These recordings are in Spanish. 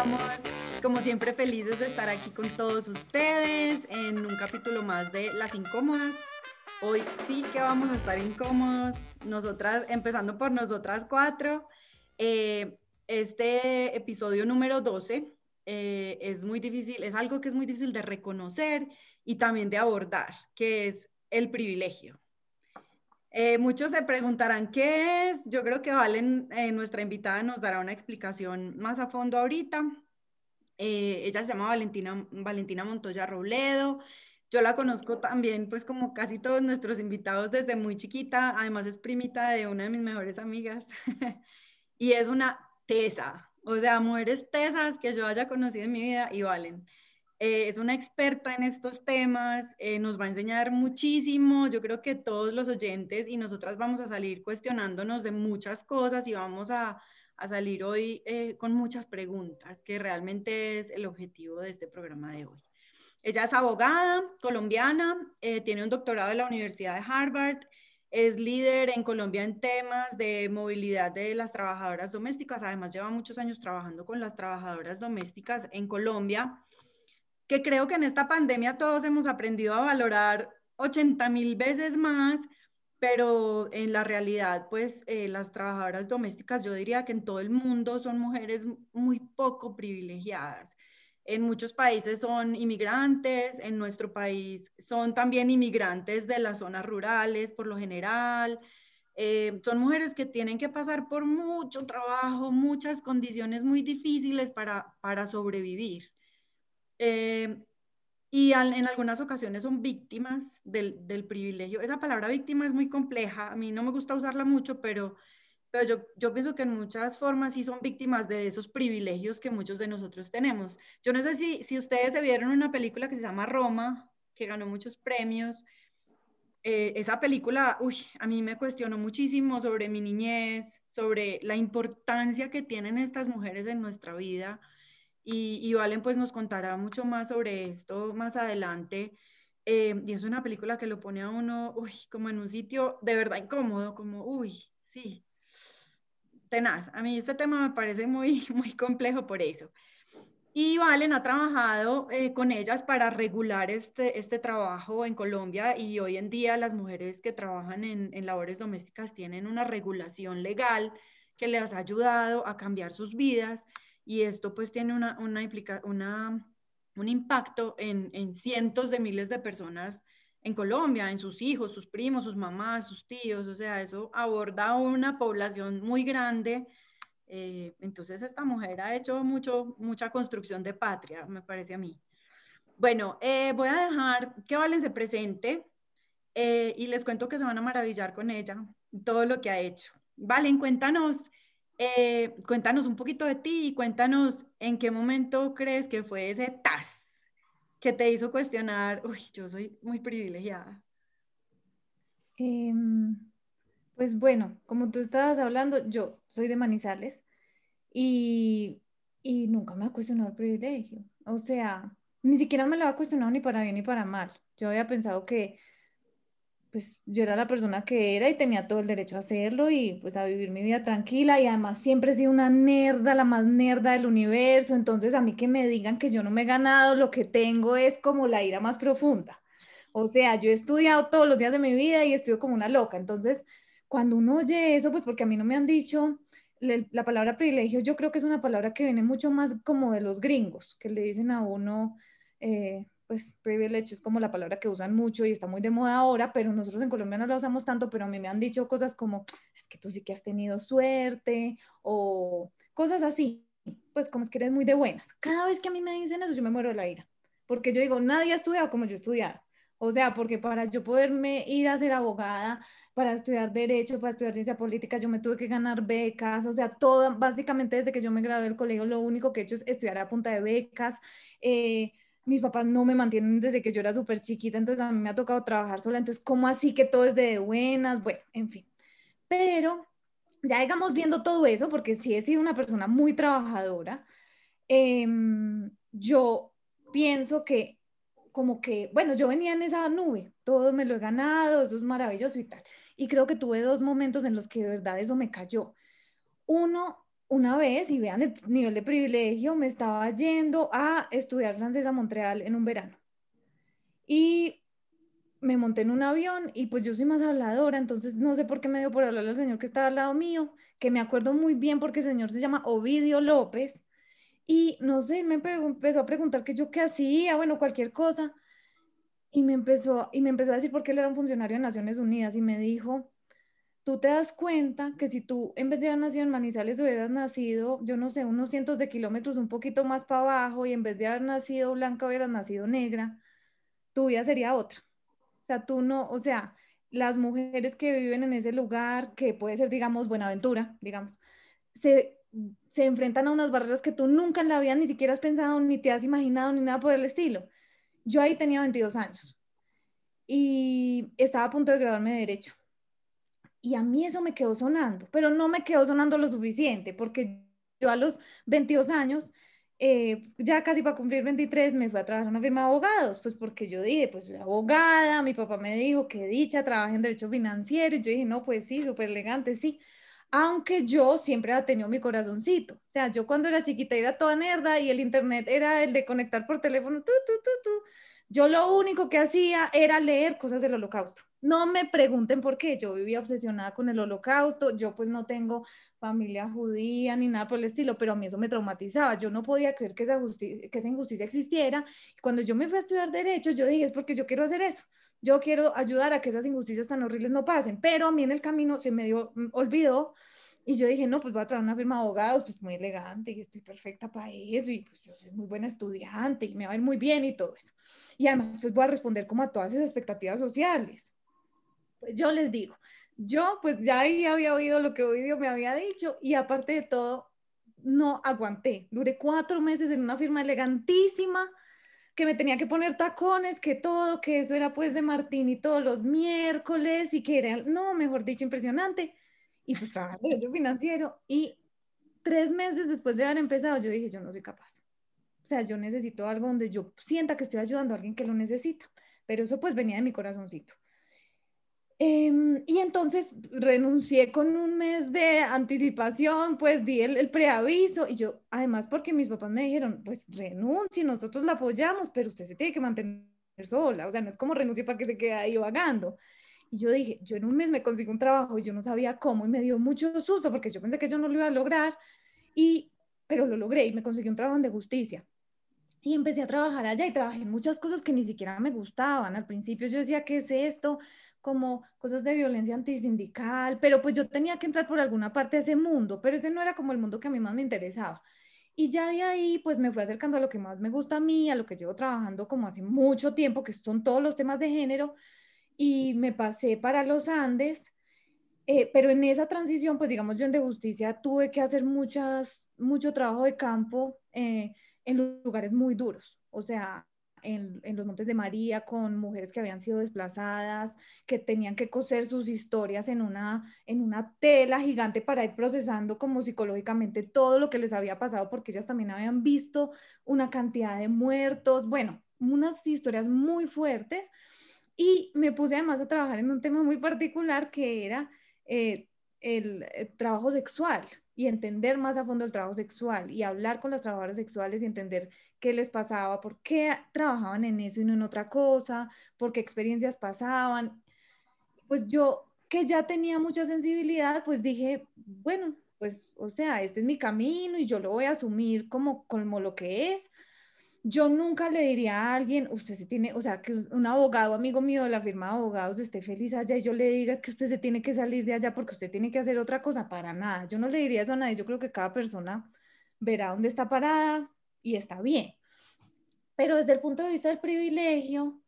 estamos? Como siempre felices de estar aquí con todos ustedes en un capítulo más de Las Incómodas. Hoy sí que vamos a estar incómodos, nosotras, empezando por nosotras cuatro. Eh, este episodio número 12 eh, es muy difícil, es algo que es muy difícil de reconocer y también de abordar, que es el privilegio. Eh, muchos se preguntarán qué es. Yo creo que Valen, eh, nuestra invitada, nos dará una explicación más a fondo ahorita. Eh, ella se llama Valentina, Valentina Montoya Robledo. Yo la conozco también, pues como casi todos nuestros invitados desde muy chiquita. Además es primita de una de mis mejores amigas. y es una tesa. O sea, mujeres tesas que yo haya conocido en mi vida y Valen. Eh, es una experta en estos temas, eh, nos va a enseñar muchísimo. Yo creo que todos los oyentes y nosotras vamos a salir cuestionándonos de muchas cosas y vamos a, a salir hoy eh, con muchas preguntas, que realmente es el objetivo de este programa de hoy. Ella es abogada colombiana, tiene un doctorado de la Universidad de Harvard, es líder en Colombia en temas de movilidad de las trabajadoras domésticas, además lleva muchos años trabajando con las trabajadoras domésticas en Colombia que creo que en esta pandemia todos hemos aprendido a valorar 80 mil veces más, pero en la realidad, pues eh, las trabajadoras domésticas, yo diría que en todo el mundo son mujeres muy poco privilegiadas. En muchos países son inmigrantes, en nuestro país son también inmigrantes de las zonas rurales por lo general. Eh, son mujeres que tienen que pasar por mucho trabajo, muchas condiciones muy difíciles para, para sobrevivir. Eh, y en algunas ocasiones son víctimas del, del, privilegio. Esa palabra víctima es muy compleja, a mí no me gusta usarla mucho, pero, pero yo, yo pienso que en muchas formas sí son víctimas de esos privilegios que muchos de nosotros tenemos. Yo no sé si, si ustedes se vieron una película que se llama Roma, que ganó muchos premios. Eh, esa película, uy, a mí me cuestionó muchísimo sobre mi niñez, sobre la importancia que tienen estas mujeres en nuestra vida y, Valen pues nos contará mucho más sobre esto más adelante. Eh, y es una película que lo pone a uno, uy, como en un sitio de verdad incómodo, como, uy, sí, tenaz. A mí este tema me parece muy, muy complejo por eso. Y Valen ha trabajado eh, con ellas para regular este, este trabajo en Colombia y hoy en día las mujeres que trabajan en, en labores domésticas tienen una regulación legal que les ha ayudado a cambiar sus vidas y esto pues tiene una, una, una un impacto en, en, cientos de miles de personas en Colombia, en sus hijos, sus primos, sus mamás, sus tíos, o sea, eso aborda una población muy grande. Eh, entonces esta mujer ha hecho mucho, mucha construcción de patria, me parece a mí. Bueno, eh, voy a dejar que Valen se presente eh, y les cuento que se van a maravillar con ella, todo lo que ha hecho. Valen, cuéntanos eh, cuéntanos un poquito de ti y cuéntanos en qué momento crees que fue ese TAS que te hizo cuestionar, uy, yo soy muy privilegiada. Em, pues bueno, como tú estabas hablando, yo soy de Manizales y, y nunca me ha cuestionado el privilegio. O sea, ni siquiera me lo ha cuestionado ni para bien ni para mal. Yo había pensado que pues yo era la persona que era y tenía todo el derecho a hacerlo y pues a vivir mi vida tranquila y además siempre he sido una nerda, la más nerda del universo, entonces a mí que me digan que yo no me he ganado, lo que tengo es como la ira más profunda. O sea, yo he estudiado todos los días de mi vida y estudio como una loca, entonces cuando uno oye eso, pues porque a mí no me han dicho la palabra privilegio, yo creo que es una palabra que viene mucho más como de los gringos, que le dicen a uno... Eh, pues privilege es como la palabra que usan mucho y está muy de moda ahora, pero nosotros en Colombia no la usamos tanto, pero a mí me han dicho cosas como, es que tú sí que has tenido suerte o cosas así, pues como es que eres muy de buenas. Cada vez que a mí me dicen eso, yo me muero de la ira, porque yo digo, nadie ha estudiado como yo he estudiado. O sea, porque para yo poderme ir a ser abogada, para estudiar derecho, para estudiar ciencia política, yo me tuve que ganar becas, o sea, todo, básicamente desde que yo me gradué del colegio, lo único que he hecho es estudiar a punta de becas. Eh, mis papás no me mantienen desde que yo era súper chiquita, entonces a mí me ha tocado trabajar sola, entonces ¿cómo así que todo es de buenas? Bueno, en fin. Pero ya digamos viendo todo eso, porque sí he sido una persona muy trabajadora, em, yo pienso que como que, bueno, yo venía en esa nube, todo me lo he ganado, eso es maravilloso y tal. Y creo que tuve dos momentos en los que de verdad eso me cayó. Uno una vez, y vean el nivel de privilegio, me estaba yendo a estudiar francés a Montreal en un verano. Y me monté en un avión y pues yo soy más habladora, entonces no sé por qué me dio por hablar al señor que estaba al lado mío, que me acuerdo muy bien porque el señor se llama Ovidio López. Y no sé, me empezó a preguntar que yo qué hacía, bueno, cualquier cosa. Y me empezó, y me empezó a decir por qué él era un funcionario de Naciones Unidas y me dijo, tú te das cuenta que si tú en vez de haber nacido en Manizales hubieras nacido, yo no sé, unos cientos de kilómetros un poquito más para abajo y en vez de haber nacido blanca hubieras nacido negra, tu vida sería otra. O sea, tú no, o sea, las mujeres que viven en ese lugar, que puede ser, digamos, Buenaventura, digamos, se, se enfrentan a unas barreras que tú nunca en la vida ni siquiera has pensado, ni te has imaginado, ni nada por el estilo. Yo ahí tenía 22 años y estaba a punto de graduarme de Derecho. Y a mí eso me quedó sonando, pero no me quedó sonando lo suficiente, porque yo a los 22 años, eh, ya casi para cumplir 23, me fui a trabajar en una firma de abogados, pues porque yo dije, pues soy abogada, mi papá me dijo, que dicha, trabajé en derecho financiero, y yo dije, no, pues sí, súper elegante, sí. Aunque yo siempre he tenido mi corazoncito. O sea, yo cuando era chiquita era toda nerda y el internet era el de conectar por teléfono, tú, tú, tú, tú. Yo lo único que hacía era leer cosas del holocausto. No me pregunten por qué, yo vivía obsesionada con el holocausto, yo pues no tengo familia judía ni nada por el estilo, pero a mí eso me traumatizaba, yo no podía creer que esa, que esa injusticia existiera. Cuando yo me fui a estudiar derecho, yo dije, es porque yo quiero hacer eso, yo quiero ayudar a que esas injusticias tan horribles no pasen, pero a mí en el camino se me dio, mm, olvidó y yo dije, no, pues voy a traer una firma de abogados, pues muy elegante y estoy perfecta para eso y pues yo soy muy buena estudiante y me va a ir muy bien y todo eso. Y además pues voy a responder como a todas esas expectativas sociales. Pues yo les digo, yo pues ya había oído lo que Ovidio me había dicho y aparte de todo, no aguanté. Duré cuatro meses en una firma elegantísima que me tenía que poner tacones, que todo, que eso era pues de Martín y todos los miércoles y que era, no, mejor dicho, impresionante. Y pues trabajando en derecho financiero y tres meses después de haber empezado, yo dije, yo no soy capaz. O sea, yo necesito algo donde yo sienta que estoy ayudando a alguien que lo necesita. Pero eso pues venía de mi corazoncito. Em, y entonces renuncié con un mes de anticipación, pues di el, preaviso y yo, además porque mis papás me dijeron, pues renuncie, nosotros la apoyamos, pero usted se tiene que mantener sola, o sea, no es como renuncie para que se quede ahí vagando. Y yo dije, yo en un mes me consigo un trabajo y yo no sabía cómo y me dio mucho susto porque yo pensé que yo no lo iba a lograr, y, pero lo logré y me conseguí un trabajo de justicia. Y empecé a trabajar allá y trabajé muchas cosas que ni siquiera me gustaban. Al principio yo decía, ¿qué es esto? Como cosas de violencia antisindical, pero pues yo tenía que entrar por alguna parte de ese mundo, pero ese no era como el mundo que a mí más me interesaba. Y ya de ahí, pues me fui acercando a lo que más me gusta a mí, a lo que llevo trabajando como hace mucho tiempo, que son todos los temas de género, y me pasé para los Andes. Eh, pero en esa transición, pues digamos, yo en De Justicia tuve que hacer muchas, mucho trabajo de campo. Eh, en lugares muy duros, o sea, en, en, los Montes de María con mujeres que habían sido desplazadas, que tenían que coser sus historias en una, en una tela gigante para ir procesando como psicológicamente todo lo que les había pasado, porque ellas también habían visto una cantidad de muertos, bueno, unas historias muy fuertes. Y me puse además a trabajar en un tema muy particular que era eh, el, el trabajo sexual y entender más a fondo el trabajo sexual y hablar con las trabajadoras sexuales y entender qué les pasaba, por qué trabajaban en eso y no en otra cosa, por qué experiencias pasaban. Pues yo, que ya tenía mucha sensibilidad, pues dije, bueno, pues, o sea, este es mi camino y yo lo voy a asumir como, como lo que es yo nunca le diría a alguien, usted se tiene, o sea, que un abogado, amigo mío de la firma de abogados esté feliz allá y yo le diga es que usted se tiene que salir de allá porque usted tiene que hacer otra cosa, para nada. Yo no le diría eso a nadie, yo creo que cada persona verá dónde está parada y está bien. Pero desde el punto de vista del privilegio,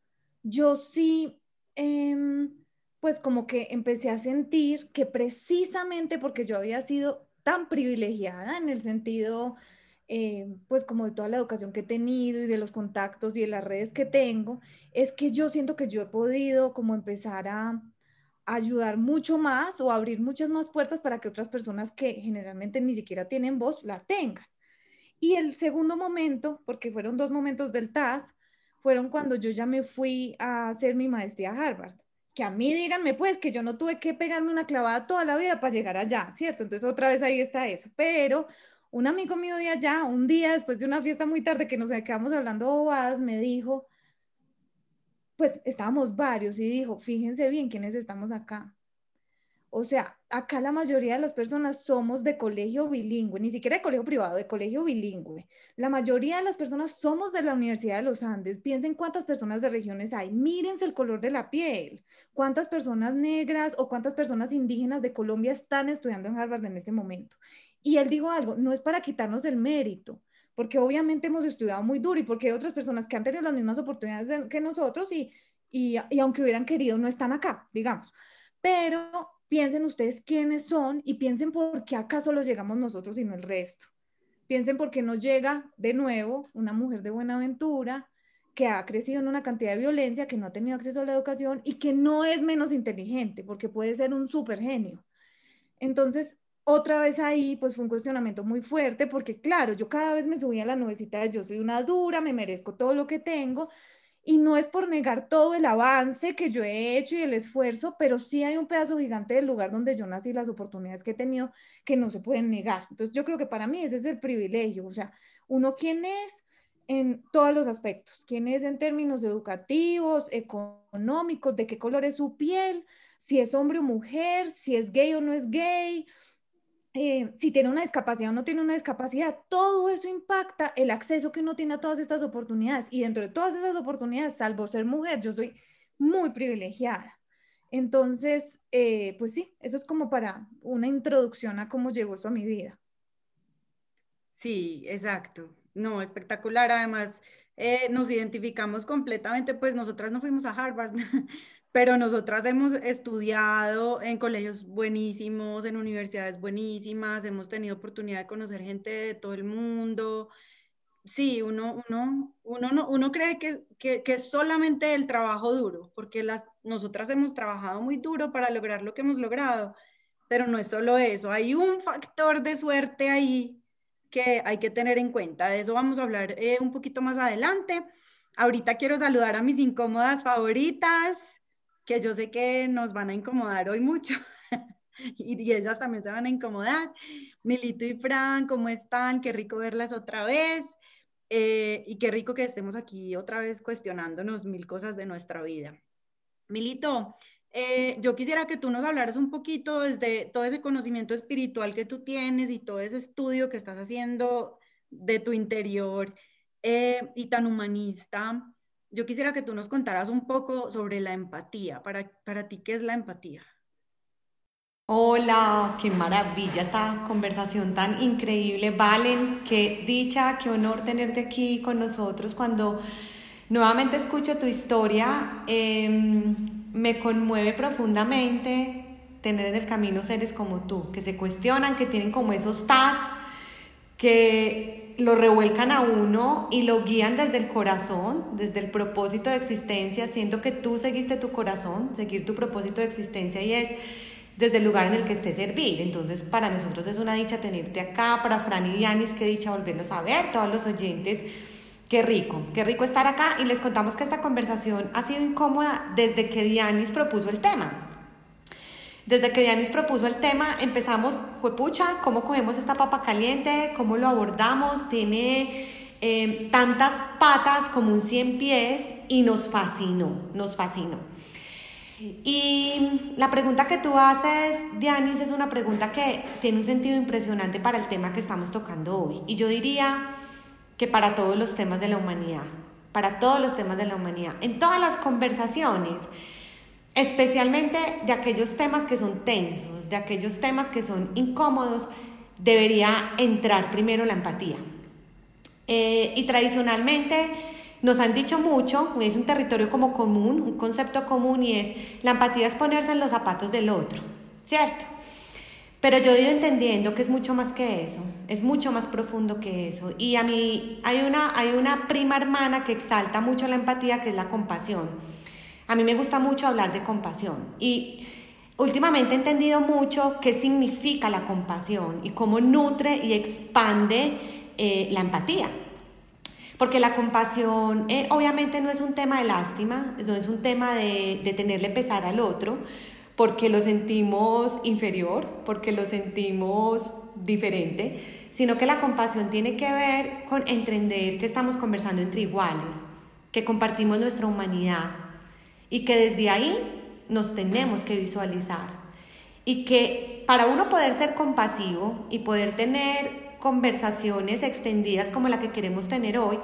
yo sí, em, pues como que empecé a sentir que precisamente porque yo había sido tan privilegiada en el sentido eh, pues como de toda la educación que he tenido y de los contactos y de las redes que tengo, es que yo siento que yo he podido como empezar a, ayudar mucho más o abrir muchas más puertas para que otras personas que generalmente ni siquiera tienen voz la tengan. Y el segundo momento, porque fueron dos momentos del TAS, fueron cuando yo ya me fui a hacer mi maestría a Harvard. que a mí díganme pues que yo no tuve que pegarme una clavada toda la vida para llegar allá, ¿cierto? Entonces otra vez ahí está eso, pero un amigo mío de allá, un día después de una fiesta muy tarde que nos quedamos hablando bobadas, me dijo, pues estábamos varios y dijo, fíjense bien quiénes estamos acá. O sea, acá la mayoría de las personas somos de colegio bilingüe, ni siquiera de colegio privado, de colegio bilingüe. La mayoría de las personas somos de la Universidad de los Andes. Piensen cuántas personas de regiones hay. Mírense el color de la piel. Cuántas personas negras o cuántas personas indígenas de Colombia están estudiando en Harvard en este momento. Y él dijo algo, no es para quitarnos el mérito, porque obviamente hemos estudiado muy duro y porque hay otras personas que han tenido las mismas oportunidades que nosotros y, y, y aunque hubieran querido no están acá, digamos. Pero piensen ustedes quiénes son y piensen por qué acaso los llegamos nosotros y no el resto. Piensen por qué no llega de nuevo una mujer de Buenaventura que ha crecido en una cantidad de violencia, que no ha tenido acceso a la educación y que no es menos inteligente, porque puede ser un súper genio. Entonces, otra vez ahí, pues fue un cuestionamiento muy fuerte, porque claro, yo cada vez me subía a la nubecita de yo soy una dura, me merezco todo lo que tengo, y no es por negar todo el avance que yo he hecho y el esfuerzo, pero sí hay un pedazo gigante del lugar donde yo nací, las oportunidades que he tenido que no se pueden negar. Entonces yo creo que para mí ese es el privilegio, o sea, uno quién es en todos los aspectos, quién es en términos educativos, económicos, de qué color es su piel, si es hombre o mujer, si es gay o no es gay, eh, si tiene una discapacidad o no tiene una discapacidad, todo eso impacta el acceso que uno tiene a todas estas oportunidades. Y dentro de todas esas oportunidades, salvo ser mujer, yo soy muy privilegiada. Entonces, eh, pues sí, eso es como para una introducción a cómo llegó esto a mi vida. Sí, exacto. No, espectacular. Además, eh, nos identificamos completamente, pues nosotras no fuimos a Harvard, pero nosotras hemos estudiado en colegios buenísimos, en universidades buenísimas, hemos tenido oportunidad de conocer gente de todo el mundo. Sí, uno, uno, uno, no, uno cree que, que, que, es solamente el trabajo duro, porque las, nosotras hemos trabajado muy duro para lograr lo que hemos logrado, pero no es solo eso, hay un factor de suerte ahí que hay que tener en cuenta. De eso vamos a hablar eh, un poquito más adelante. Ahorita quiero saludar a mis incómodas favoritas que yo sé que nos van a incomodar hoy mucho y, ellas también se van a incomodar. Milito y Fran, ¿cómo están? Qué rico verlas otra vez. Eh, y qué rico que estemos aquí otra vez cuestionándonos mil cosas de nuestra vida. Milito, eh, yo quisiera que tú nos hablaras un poquito desde todo ese conocimiento espiritual que tú tienes y todo ese estudio que estás haciendo de tu interior eh, y tan humanista yo quisiera que tú nos contaras un poco sobre la empatía. Para, para ti, ¿qué es la empatía? Hola, qué maravilla esta conversación tan increíble. Valen, qué dicha, qué honor tenerte aquí con nosotros cuando nuevamente escucho tu historia. Em, me conmueve profundamente tener en el camino seres como tú, que se cuestionan, que tienen como esos tas, que lo revuelcan a uno y lo guían desde el corazón, desde el propósito de existencia, siento que tú seguiste tu corazón, seguir tu propósito de existencia y es desde el lugar en el que esté servir. Entonces, para nosotros es una dicha tenerte acá, para Fran y Dianis, qué dicha volverlos a ver, todos los oyentes. Qué rico, qué rico estar acá y les contamos que esta conversación ha sido incómoda desde que Dianis propuso el tema. Desde que Dianis propuso el tema, empezamos, fue pucha, ¿cómo cogemos esta papa caliente? ¿Cómo lo abordamos? Tiene eh, tantas patas como un cien pies y nos fascinó, nos fascinó. Y la pregunta que tú haces, Dianis, es una pregunta que tiene un sentido impresionante para el tema que estamos tocando hoy. Y yo diría que para todos los temas de la humanidad, para todos los temas de la humanidad, en todas las conversaciones, especialmente de aquellos temas que son tensos, de aquellos temas que son incómodos, debería entrar primero la empatía. Eh, y tradicionalmente nos han dicho mucho, es un territorio como común, un concepto común y es la empatía es ponerse en los zapatos del otro, ¿cierto? Pero yo he ido entendiendo que es mucho más que eso, es mucho más profundo que eso. Y a mí hay una, hay una prima hermana que exalta mucho la empatía, que es la compasión. A mí me gusta mucho hablar de compasión y últimamente he entendido mucho qué significa la compasión y cómo nutre y expande eh, la empatía. Porque la compasión eh, obviamente no es un tema de lástima, no es un tema de, de tenerle pesar al otro, porque lo sentimos inferior, porque lo sentimos diferente, sino que la compasión tiene que ver con entender que estamos conversando entre iguales, que compartimos nuestra humanidad y que desde ahí nos tenemos que visualizar. Y que para uno poder ser compasivo y poder tener conversaciones extendidas como la que queremos tener hoy,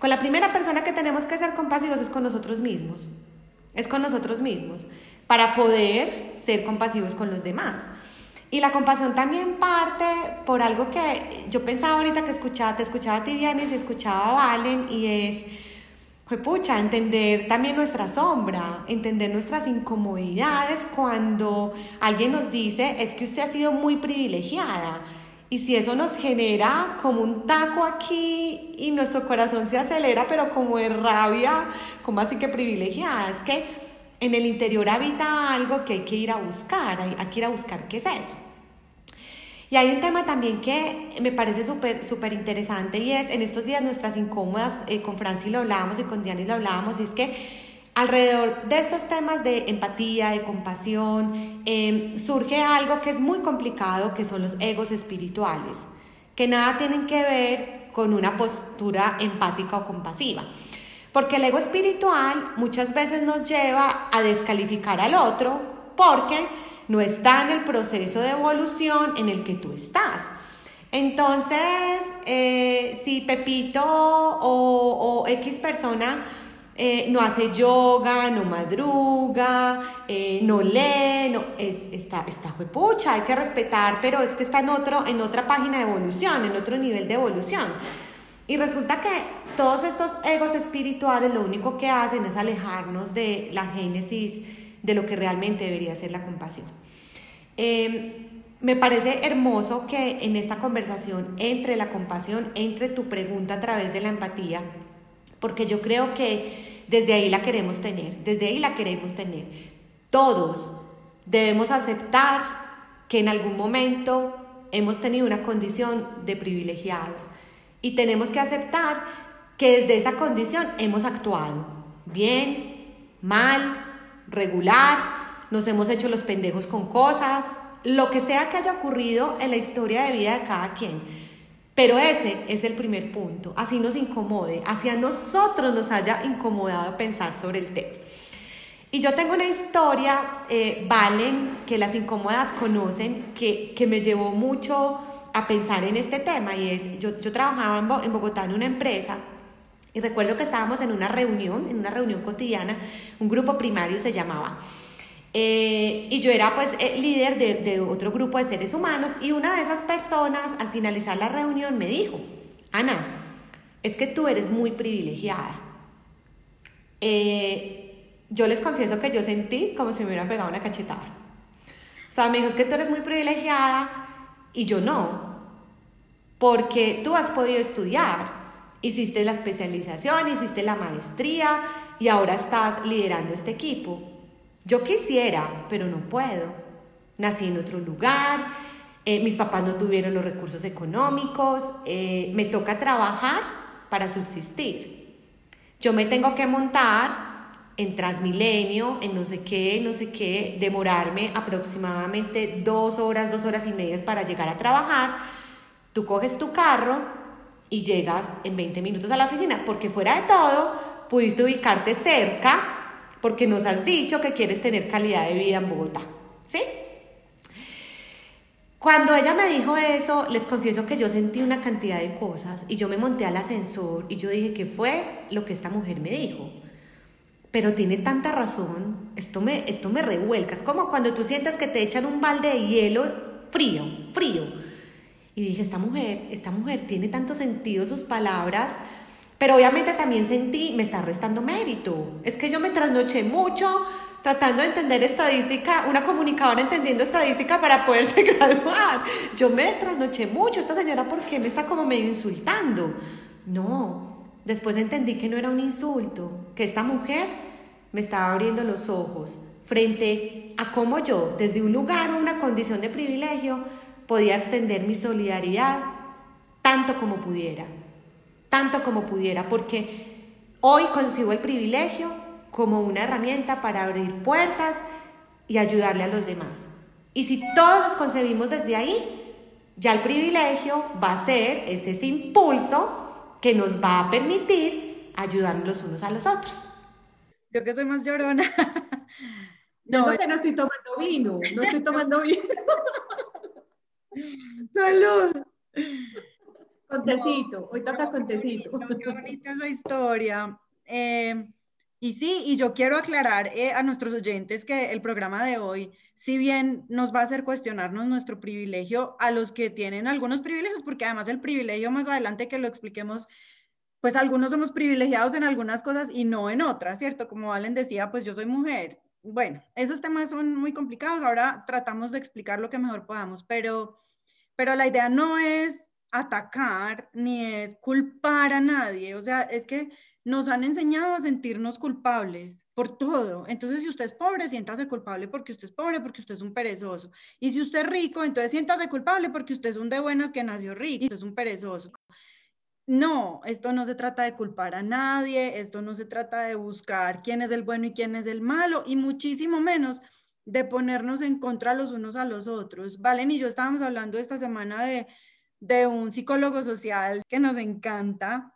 con la primera persona que tenemos que ser compasivos es con nosotros mismos. Es con nosotros mismos, para poder ser compasivos con los demás. Y la compasión también parte por algo que yo pensaba ahorita que escuchaba, te escuchaba a ti, Diana, y escuchaba a Valen, y es, pucha, entender también nuestra sombra, entender nuestras incomodidades cuando alguien nos dice, es que usted ha sido muy privilegiada y si eso nos genera como un taco aquí y nuestro corazón se acelera, pero como de rabia, como así que privilegiada, es que en el interior habita algo que hay que ir a buscar, hay, que ir a buscar qué es eso. Y hay un tema también que me parece súper súper interesante y es, en estos días nuestras incómodas, eh, con Franci lo hablábamos y con Diana lo hablábamos, y es que Alrededor de estos temas de empatía, de compasión, em, surge algo que es muy complicado, que son los egos espirituales, que nada tienen que ver con una postura empática o compasiva. Porque el ego espiritual muchas veces nos lleva a descalificar al otro porque no está en el proceso de evolución en el que tú estás. Entonces, eh, si Pepito o, X persona eh, no hace yoga, no madruga, eh, no lee, no, es, está, está juepucha, hay que respetar, pero es que está en, otro, en otra página de evolución, en otro nivel de evolución. Y resulta que todos estos egos espirituales lo único que hacen es alejarnos de la génesis de lo que realmente debería ser la compasión. Em, me parece hermoso que en esta conversación entre la compasión, entre tu pregunta a través de la empatía, porque yo creo que desde ahí la queremos tener, desde ahí la queremos tener. Todos debemos aceptar que en algún momento hemos tenido una condición de privilegiados y tenemos que aceptar que desde esa condición hemos actuado bien, mal, regular, nos hemos hecho los pendejos con cosas, lo que sea que haya ocurrido en la historia de vida de cada quien pero ese es el primer punto, así nos incomode, así a nosotros nos haya incomodado pensar sobre el tema. Y yo tengo una historia, eh, Valen, que las incómodas conocen, que, que, me llevó mucho a pensar en este tema. Y es, yo, yo trabajaba en Bogotá en una empresa y recuerdo que estábamos en una reunión, en una reunión cotidiana, un grupo primario se llamaba. Eh, y yo era pues eh, líder de, de, otro grupo de seres humanos y una de esas personas al finalizar la reunión me dijo, Ana, es que tú eres muy privilegiada. Eh, yo les confieso que yo sentí como si me hubieran pegado una cachetada. O sea, me dijo, es que tú eres muy privilegiada y yo no, porque tú has podido estudiar, hiciste la especialización, hiciste la maestría y ahora estás liderando este equipo. Yo quisiera, pero no puedo. Nací en otro lugar, eh, mis papás no tuvieron los recursos económicos, eh, me toca trabajar para subsistir. Yo me tengo que montar en Transmilenio, en no sé qué, no sé qué, demorarme aproximadamente dos horas, dos horas y media para llegar a trabajar. Tú coges tu carro y llegas en 20 minutos a la oficina, porque fuera de todo, pudiste ubicarte cerca porque nos has dicho que quieres tener calidad de vida en Bogotá, ¿sí? Cuando ella me dijo eso, les confieso que yo sentí una cantidad de cosas y yo me monté al ascensor y yo dije, ¿qué fue lo que esta mujer me dijo? Pero tiene tanta razón, esto me, esto me revuelca, es como cuando tú sientes que te echan un balde de hielo frío, frío. Y dije, esta mujer, esta mujer tiene tanto sentido sus palabras, pero obviamente también sentí, me está restando mérito. Es que yo me trasnoché mucho tratando de entender estadística, una comunicadora entendiendo estadística para poderse graduar. Yo me trasnoché mucho. Esta señora, ¿por qué me está como medio insultando? No, después entendí que no era un insulto, que esta mujer me estaba abriendo los ojos frente a cómo yo, desde un lugar o una condición de privilegio, podía extender mi solidaridad tanto como pudiera. Tanto como pudiera, porque hoy concibo el privilegio como una herramienta para abrir puertas y ayudarle a los demás. Y si todos los concebimos desde ahí, ya el privilegio va a ser ese, impulso que nos va a permitir ayudarnos los unos a los otros. Yo que soy más llorona. No, que no estoy tomando vino, no estoy tomando vino. Salud. Contecito, hoy toca contecito. Qué bonita esa historia. Eh, y sí, y yo quiero aclarar eh, a nuestros oyentes que el programa de hoy, si bien nos va a hacer cuestionarnos nuestro privilegio, a los que tienen algunos privilegios, porque además el privilegio más adelante que lo expliquemos, pues algunos somos privilegiados en algunas cosas y no en otras, ¿cierto? Como Valen decía, pues yo soy mujer. Bueno, esos temas son muy complicados, ahora tratamos de explicar lo que mejor podamos, pero, pero la idea no es atacar ni es culpar a nadie, o sea, es que nos han enseñado a sentirnos culpables por todo. Entonces, si usted es pobre, siéntase culpable porque usted es pobre, porque usted es un perezoso. Y si usted es rico, entonces siéntase culpable porque usted es un de buenas que nació rico, y usted es un perezoso. No, esto no se trata de culpar a nadie, esto no se trata de buscar quién es el bueno y quién es el malo, y muchísimo menos de ponernos en contra los unos a los otros. Valen y yo estábamos hablando esta semana de, de un psicólogo social que nos encanta,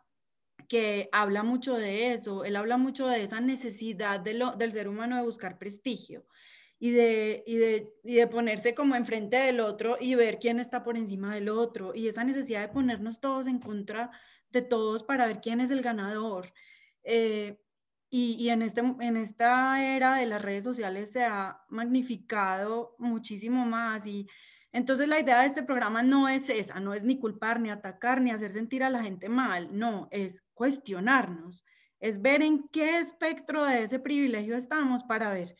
que habla mucho de eso, él habla mucho de esa necesidad de del ser humano de buscar prestigio y de, y, de, y de ponerse como enfrente del otro y ver quién está por encima del otro y esa necesidad de ponernos todos en contra de todos para ver quién es el ganador. Eh, y, y en, este, en esta era de las redes sociales se ha magnificado muchísimo más y entonces la idea de este programa no es esa, no es ni culpar, ni atacar, ni hacer sentir a la gente mal, no, es cuestionarnos, es ver en qué espectro de ese privilegio estamos para ver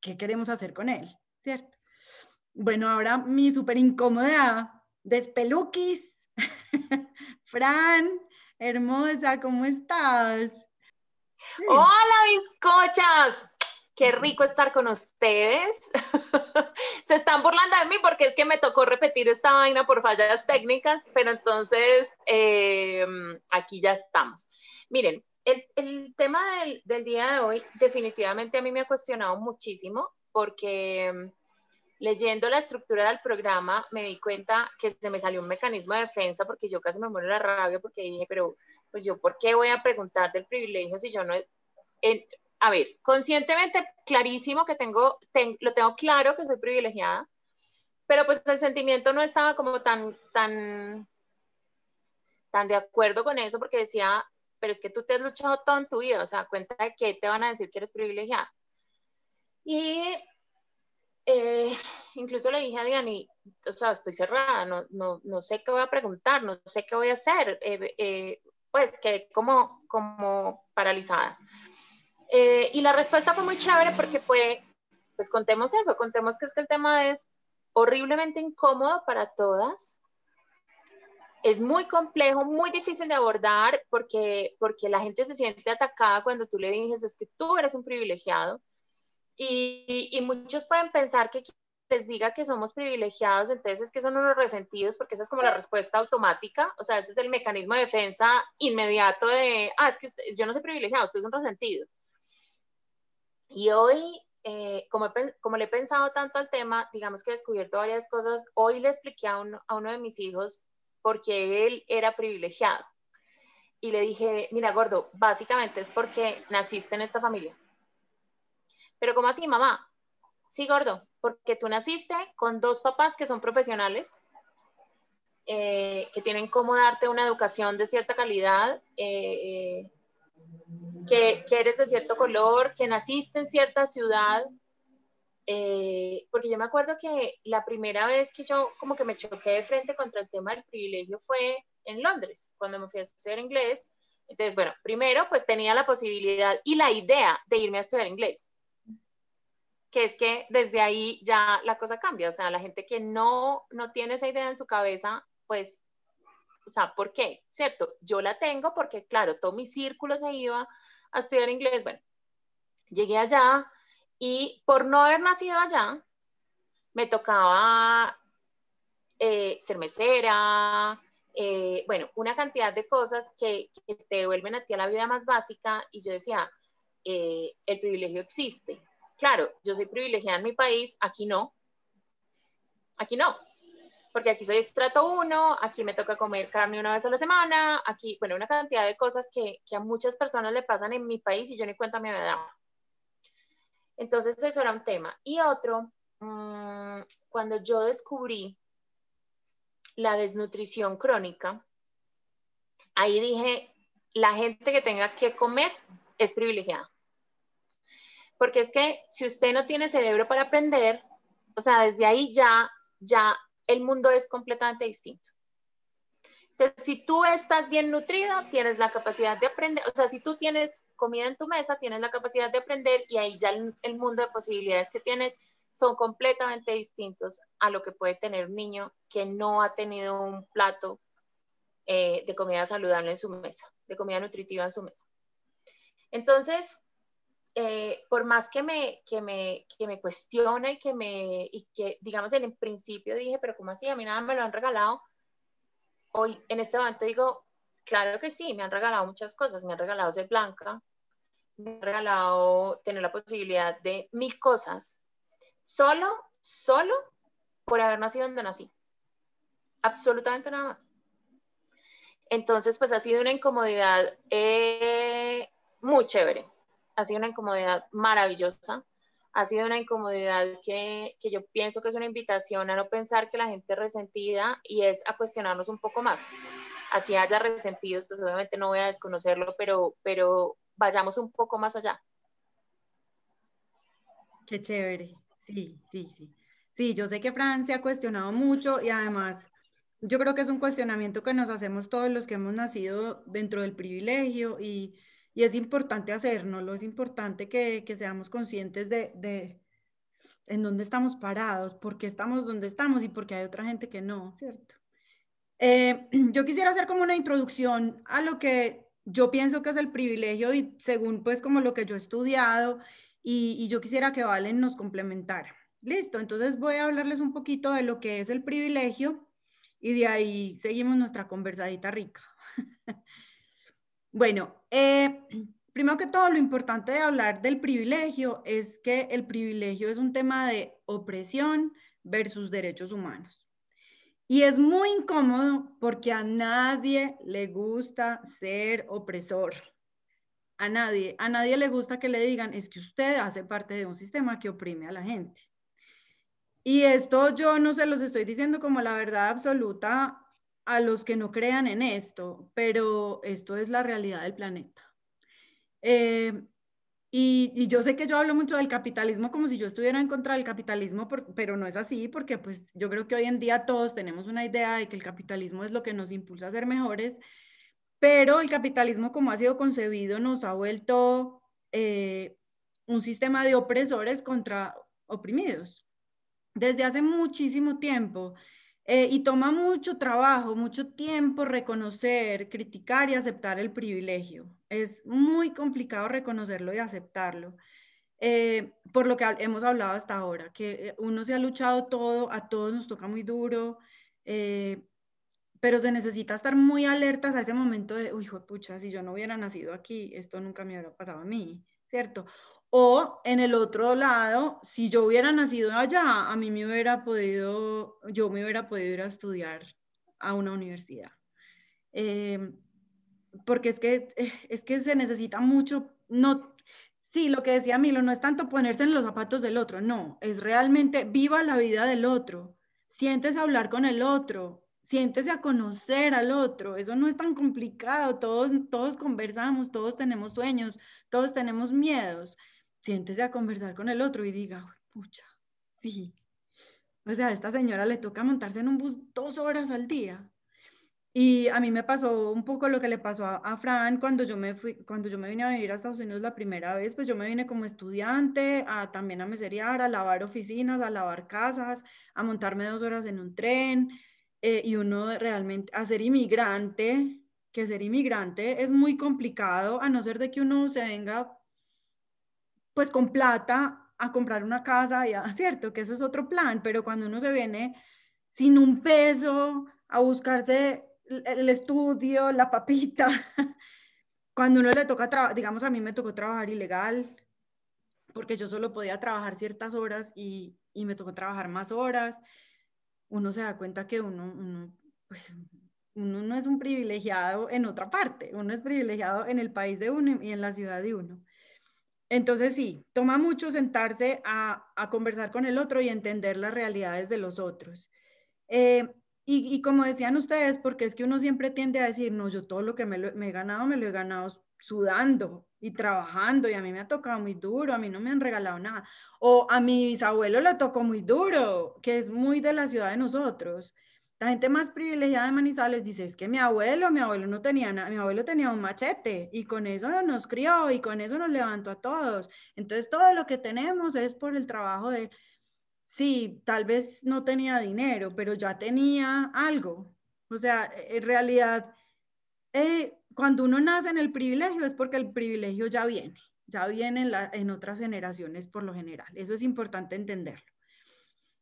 qué queremos hacer con él, ¿cierto? Bueno, ahora mi súper incómoda despeluquis. Fran, hermosa, ¿cómo estás? Hola, bizcochas qué rico estar con ustedes. Se están burlando de mí porque es que me tocó repetir esta vaina por fallas técnicas, pero entonces em, aquí ya estamos. Miren, el, tema del, del, día de hoy definitivamente a mí me ha cuestionado muchísimo porque em, leyendo la estructura del programa me di cuenta que se me salió un mecanismo de defensa porque yo casi me muero de la rabia porque dije, pero pues yo, ¿por qué voy a preguntar del privilegio si yo no... En, a ver, conscientemente clarísimo que tengo, lo tengo claro que soy privilegiada, pero pues el sentimiento no estaba como tan, tan, tan de acuerdo con eso porque decía, pero es que tú te has luchado todo en tu vida, o sea, cuenta de que te van a decir que eres privilegiada. Y eh, incluso le dije a Diani, o sea, estoy cerrada, no, no, no, sé qué voy a preguntar, no sé qué voy a hacer, eh, eh, pues que como, como paralizada. Eh, y la respuesta fue muy chévere porque fue, pues contemos eso, contemos que es que el tema es horriblemente incómodo para todas. Es muy complejo, muy difícil de abordar porque, porque la gente se siente atacada cuando tú le dices es que tú eres un privilegiado. Y, y muchos pueden pensar que les diga que somos privilegiados, entonces es que son unos resentidos, porque esa es como la respuesta automática, o sea, ese es el mecanismo de defensa inmediato de, ah, es que yo no soy privilegiado, usted es un resentido. Y hoy, eh, como, le he pensado tanto al tema, digamos que he descubierto varias cosas, hoy le expliqué a uno, de mis hijos porque él era privilegiado. Y le dije, mira, gordo, básicamente es porque naciste en esta familia. Pero ¿cómo así, mamá? Sí, gordo, porque tú naciste con dos papás que son profesionales, eh, que tienen cómo darte una educación de cierta calidad, eh, que, eres de cierto color, que naciste en cierta ciudad, eh, porque yo me acuerdo que la primera vez que yo como que me choqué de frente contra el tema del privilegio fue en Londres, cuando me fui a estudiar inglés. Entonces, bueno, primero pues tenía la posibilidad y la idea de irme a estudiar inglés, que es que desde ahí ya la cosa cambia, o sea, la gente que no, no tiene esa idea en su cabeza, pues, o sea, ¿por qué? ¿Cierto? Yo la tengo porque, claro, todo mi círculo se iba a estudiar inglés. Bueno, llegué allá y por no haber nacido allá, me tocaba eh, ser mesera, eh, bueno, una cantidad de cosas que, te devuelven a ti a la vida más básica y yo decía, eh, el privilegio existe. Claro, yo soy privilegiada en mi país, aquí no. Aquí no, porque aquí soy estrato uno, aquí me toca comer carne una vez a la semana, aquí, bueno, una cantidad de cosas que, a muchas personas le pasan en mi país y yo ni cuenta me dado. Entonces, eso era un tema. Y otro, mm, cuando yo descubrí la desnutrición crónica, ahí dije, la gente que tenga que comer es privilegiada. Porque es que si usted no tiene cerebro para aprender, o sea, desde ahí ya, ya el mundo es completamente distinto. Entonces, si tú estás bien nutrido, tienes la capacidad de aprender, o sea, si tú tienes comida en tu mesa, tienes la capacidad de aprender y ahí ya el, mundo de posibilidades que tienes son completamente distintos a lo que puede tener un niño que no ha tenido un plato eh, de comida saludable en su mesa, de comida nutritiva en su mesa. Entonces, eh, por más que me, que, me, que me cuestione y que, me, y que, digamos, en el principio dije, pero ¿cómo así? A mí nada me lo han regalado. Hoy, en este momento digo, claro que sí, me han regalado muchas cosas. Me han regalado ser blanca, me han regalado tener la posibilidad de mil cosas Solo, solo por haber nacido donde nací. Absolutamente nada más. Entonces, pues ha sido una incomodidad eh, muy chévere. Ha sido una incomodidad maravillosa. Ha sido una incomodidad que, que, yo pienso que es una invitación a no pensar que la gente es resentida y es a cuestionarnos un poco más. Así haya resentidos, pues obviamente no voy a desconocerlo, pero, pero vayamos un poco más allá. Qué chévere. Sí, sí, sí. Sí, yo sé que Francia ha cuestionado mucho y además yo creo que es un cuestionamiento que nos hacemos todos los que hemos nacido dentro del privilegio y, es importante hacerlo, es importante que, seamos conscientes de, en dónde estamos parados, por qué estamos donde estamos y por qué hay otra gente que no, ¿cierto? Eh, yo quisiera hacer como una introducción a lo que yo pienso que es el privilegio y según pues como lo que yo he estudiado y, yo quisiera que Valen nos complementara. Listo, entonces voy a hablarles un poquito de lo que es el privilegio y de ahí seguimos nuestra conversadita rica. bueno, eh, primero que todo, lo importante de hablar del privilegio es que el privilegio es un tema de opresión versus derechos humanos. Y es muy incómodo porque a nadie le gusta ser opresor. A nadie, a nadie le gusta que le digan, es que usted hace parte de un sistema que oprime a la gente. Y esto yo no se los estoy diciendo como la verdad absoluta a los que no crean en esto, pero esto es la realidad del planeta. Eh, y, yo sé que yo hablo mucho del capitalismo como si yo estuviera en contra del capitalismo, pero no es así, porque pues yo creo que hoy en día todos tenemos una idea de que el capitalismo es lo que nos impulsa a ser mejores pero el capitalismo como ha sido concebido nos ha vuelto eh, un sistema de opresores contra oprimidos desde hace muchísimo tiempo. Eh, y toma mucho trabajo, mucho tiempo reconocer, criticar y aceptar el privilegio. Es muy complicado reconocerlo y aceptarlo. Eh, por lo que hemos hablado hasta ahora, que uno se ha luchado todo, a todos nos toca muy duro, pero se necesita estar muy alertas a ese momento de, uy, pucha, si yo no hubiera nacido aquí, esto nunca me hubiera pasado a mí, ¿cierto? O en el otro lado, si yo hubiera nacido allá, a mí me hubiera podido, yo me hubiera podido ir a estudiar a una universidad. Em, porque es que, eh, es que se necesita mucho, no, sí, lo que decía Milo, no es tanto ponerse en los zapatos del otro, no, es realmente viva la vida del otro, siéntese a hablar con el otro, siéntese a conocer al otro, eso no es tan complicado, todos, todos conversamos, todos tenemos sueños, todos tenemos miedos, siéntese a conversar con el otro y diga, pucha, sí, o sea, a esta señora le toca montarse en un bus dos horas al día. Y a mí me pasó un poco lo que le pasó a, Fran cuando yo me fui, cuando yo me vine a venir a Estados Unidos la primera vez, pues yo me vine como estudiante, a, también a meserear, a lavar oficinas, a lavar casas, a montarme dos horas en un tren, eh, y uno realmente, a ser inmigrante, que ser inmigrante es muy complicado, a no ser de que uno se venga pues con plata a comprar una casa, ya, cierto, que eso es otro plan, pero cuando uno se viene sin un peso a buscarse el estudio, la papita. Cuando uno le toca, digamos, a mí me tocó trabajar ilegal, porque yo solo podía trabajar ciertas horas y, y me tocó trabajar más horas. Uno se da cuenta que uno, uno, pues, uno no es un privilegiado en otra parte, uno es privilegiado en el país de uno y en la ciudad de uno. Entonces sí, toma mucho sentarse a, conversar con el otro y entender las realidades de los otros. Eh, y, y, como decían ustedes, porque es que uno siempre tiende a decir, no, yo todo lo que me, me he ganado, me lo he ganado sudando y trabajando y a mí me ha tocado muy duro, a mí no me han regalado nada. O a mi bisabuelo le tocó muy duro, que es muy de la ciudad de nosotros. La gente más privilegiada de Manizales dice, es que mi abuelo, mi abuelo no tenía nada, mi abuelo tenía un machete y con eso nos crió y con eso nos levantó a todos. Entonces todo lo que tenemos es por el trabajo de, sí, tal vez no tenía dinero, pero ya tenía algo. O sea, en realidad, eh, cuando uno nace en el privilegio es porque el privilegio ya viene, ya viene en, la, en otras generaciones por lo general. Eso es importante entenderlo.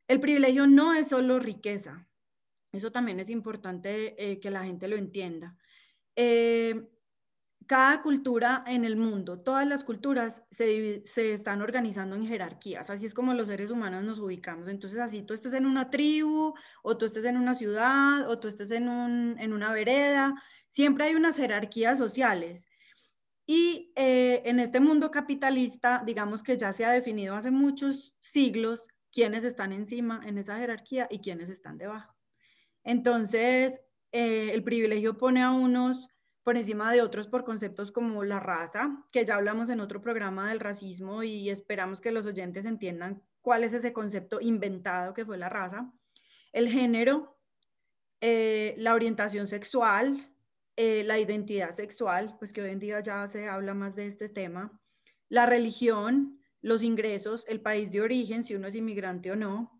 El privilegio no es solo riqueza, eso también es importante eh, que la gente lo entienda. Eh, cada cultura en el mundo, todas las culturas se, se, están organizando en jerarquías, así es como los seres humanos nos ubicamos. Entonces, así tú estés en una tribu, o tú estés en una ciudad, o tú estés en, un, en una vereda, siempre hay unas jerarquías sociales. Y eh, en este mundo capitalista, digamos que ya se ha definido hace muchos siglos quiénes están encima en esa jerarquía y quiénes están debajo. Entonces, eh, el privilegio pone a unos por encima de otros por conceptos como la raza, que ya hablamos en otro programa del racismo y esperamos que los oyentes entiendan cuál es ese concepto inventado que fue la raza, el género, eh, la orientación sexual, eh, la identidad sexual, pues que hoy en día ya se habla más de este tema, la religión, los ingresos, el país de origen, si uno es inmigrante o no,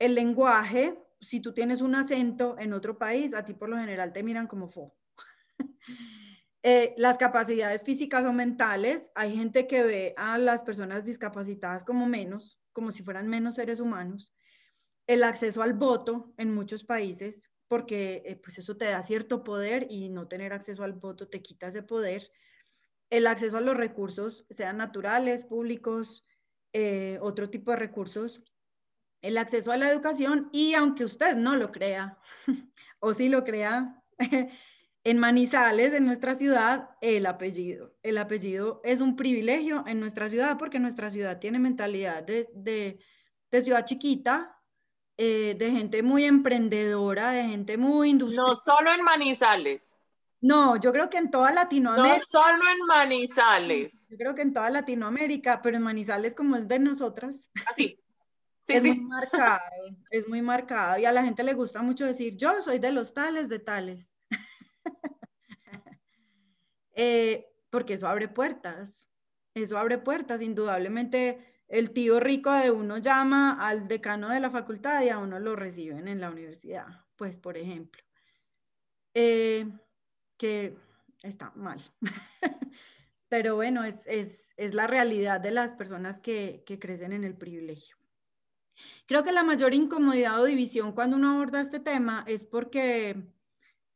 el lenguaje, si tú tienes un acento en otro país, a ti por lo general te miran como fo. eh, las capacidades físicas o mentales, hay gente que ve a las personas discapacitadas como menos, como si fueran menos seres humanos. El acceso al voto en muchos países, porque eh, pues eso te da cierto poder y no tener acceso al voto te quita ese poder. El acceso a los recursos, sean naturales, públicos, eh, otro tipo de recursos, el acceso a la educación y aunque usted no lo crea, o si lo crea, en Manizales, en nuestra ciudad, el apellido. El apellido es un privilegio en nuestra ciudad porque nuestra ciudad tiene mentalidad de, de, ciudad chiquita, eh, de gente muy emprendedora, de gente muy industrial. No solo en Manizales. No, yo creo que en toda Latinoamérica. No solo en Manizales. Yo creo que en toda Latinoamérica, pero en Manizales como es de nosotras. Así. Es muy marcado, es muy marcado y a la gente le gusta mucho decir, yo soy de los tales, de tales. Eh, porque eso abre puertas, eso abre puertas, indudablemente el tío rico de uno llama al decano de la facultad y a uno lo reciben en la universidad, pues por ejemplo, eh, que está mal. Pero bueno, es, es, es, la realidad de las personas que, que crecen en el privilegio. Creo que la mayor incomodidad o división cuando uno aborda este tema es porque,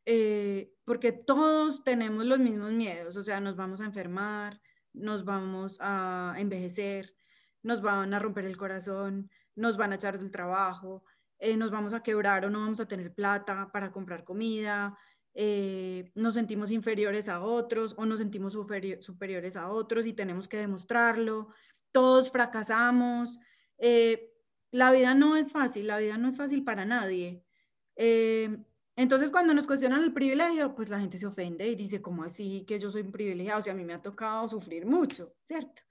eh, porque todos tenemos los mismos miedos, o sea, nos vamos a enfermar, nos vamos a envejecer, nos van a romper el corazón, nos van a echar del trabajo, eh, nos vamos a quebrar o no vamos a tener plata para comprar comida, eh, nos sentimos inferiores a otros o nos sentimos superiores a otros y tenemos que demostrarlo, todos fracasamos la vida no es fácil, la vida no es fácil para nadie. Eh, entonces, cuando nos cuestionan el privilegio, pues la gente se ofende y dice, ¿cómo así que yo soy un privilegiado? O sea, a mí me ha tocado sufrir mucho, ¿cierto?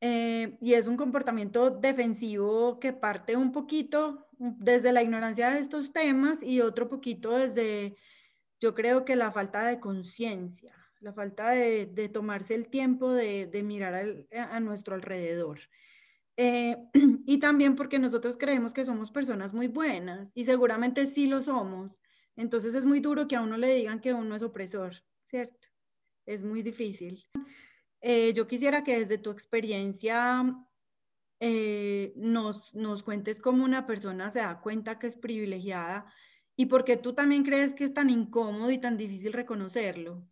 Eh, y es un comportamiento defensivo que parte un poquito desde la ignorancia de estos temas y otro poquito desde, yo creo que la falta de conciencia, la falta de, tomarse el tiempo de, mirar a nuestro alrededor. Eh, y también porque nosotros creemos que somos personas muy buenas y seguramente sí lo somos. Entonces es muy duro que a uno le digan que uno es opresor, ¿cierto? Es muy difícil. Eh, yo quisiera que desde tu experiencia eh, nos, nos cuentes cómo una persona se da cuenta que es privilegiada ¿Y por qué tú también crees que es tan incómodo y tan difícil reconocerlo?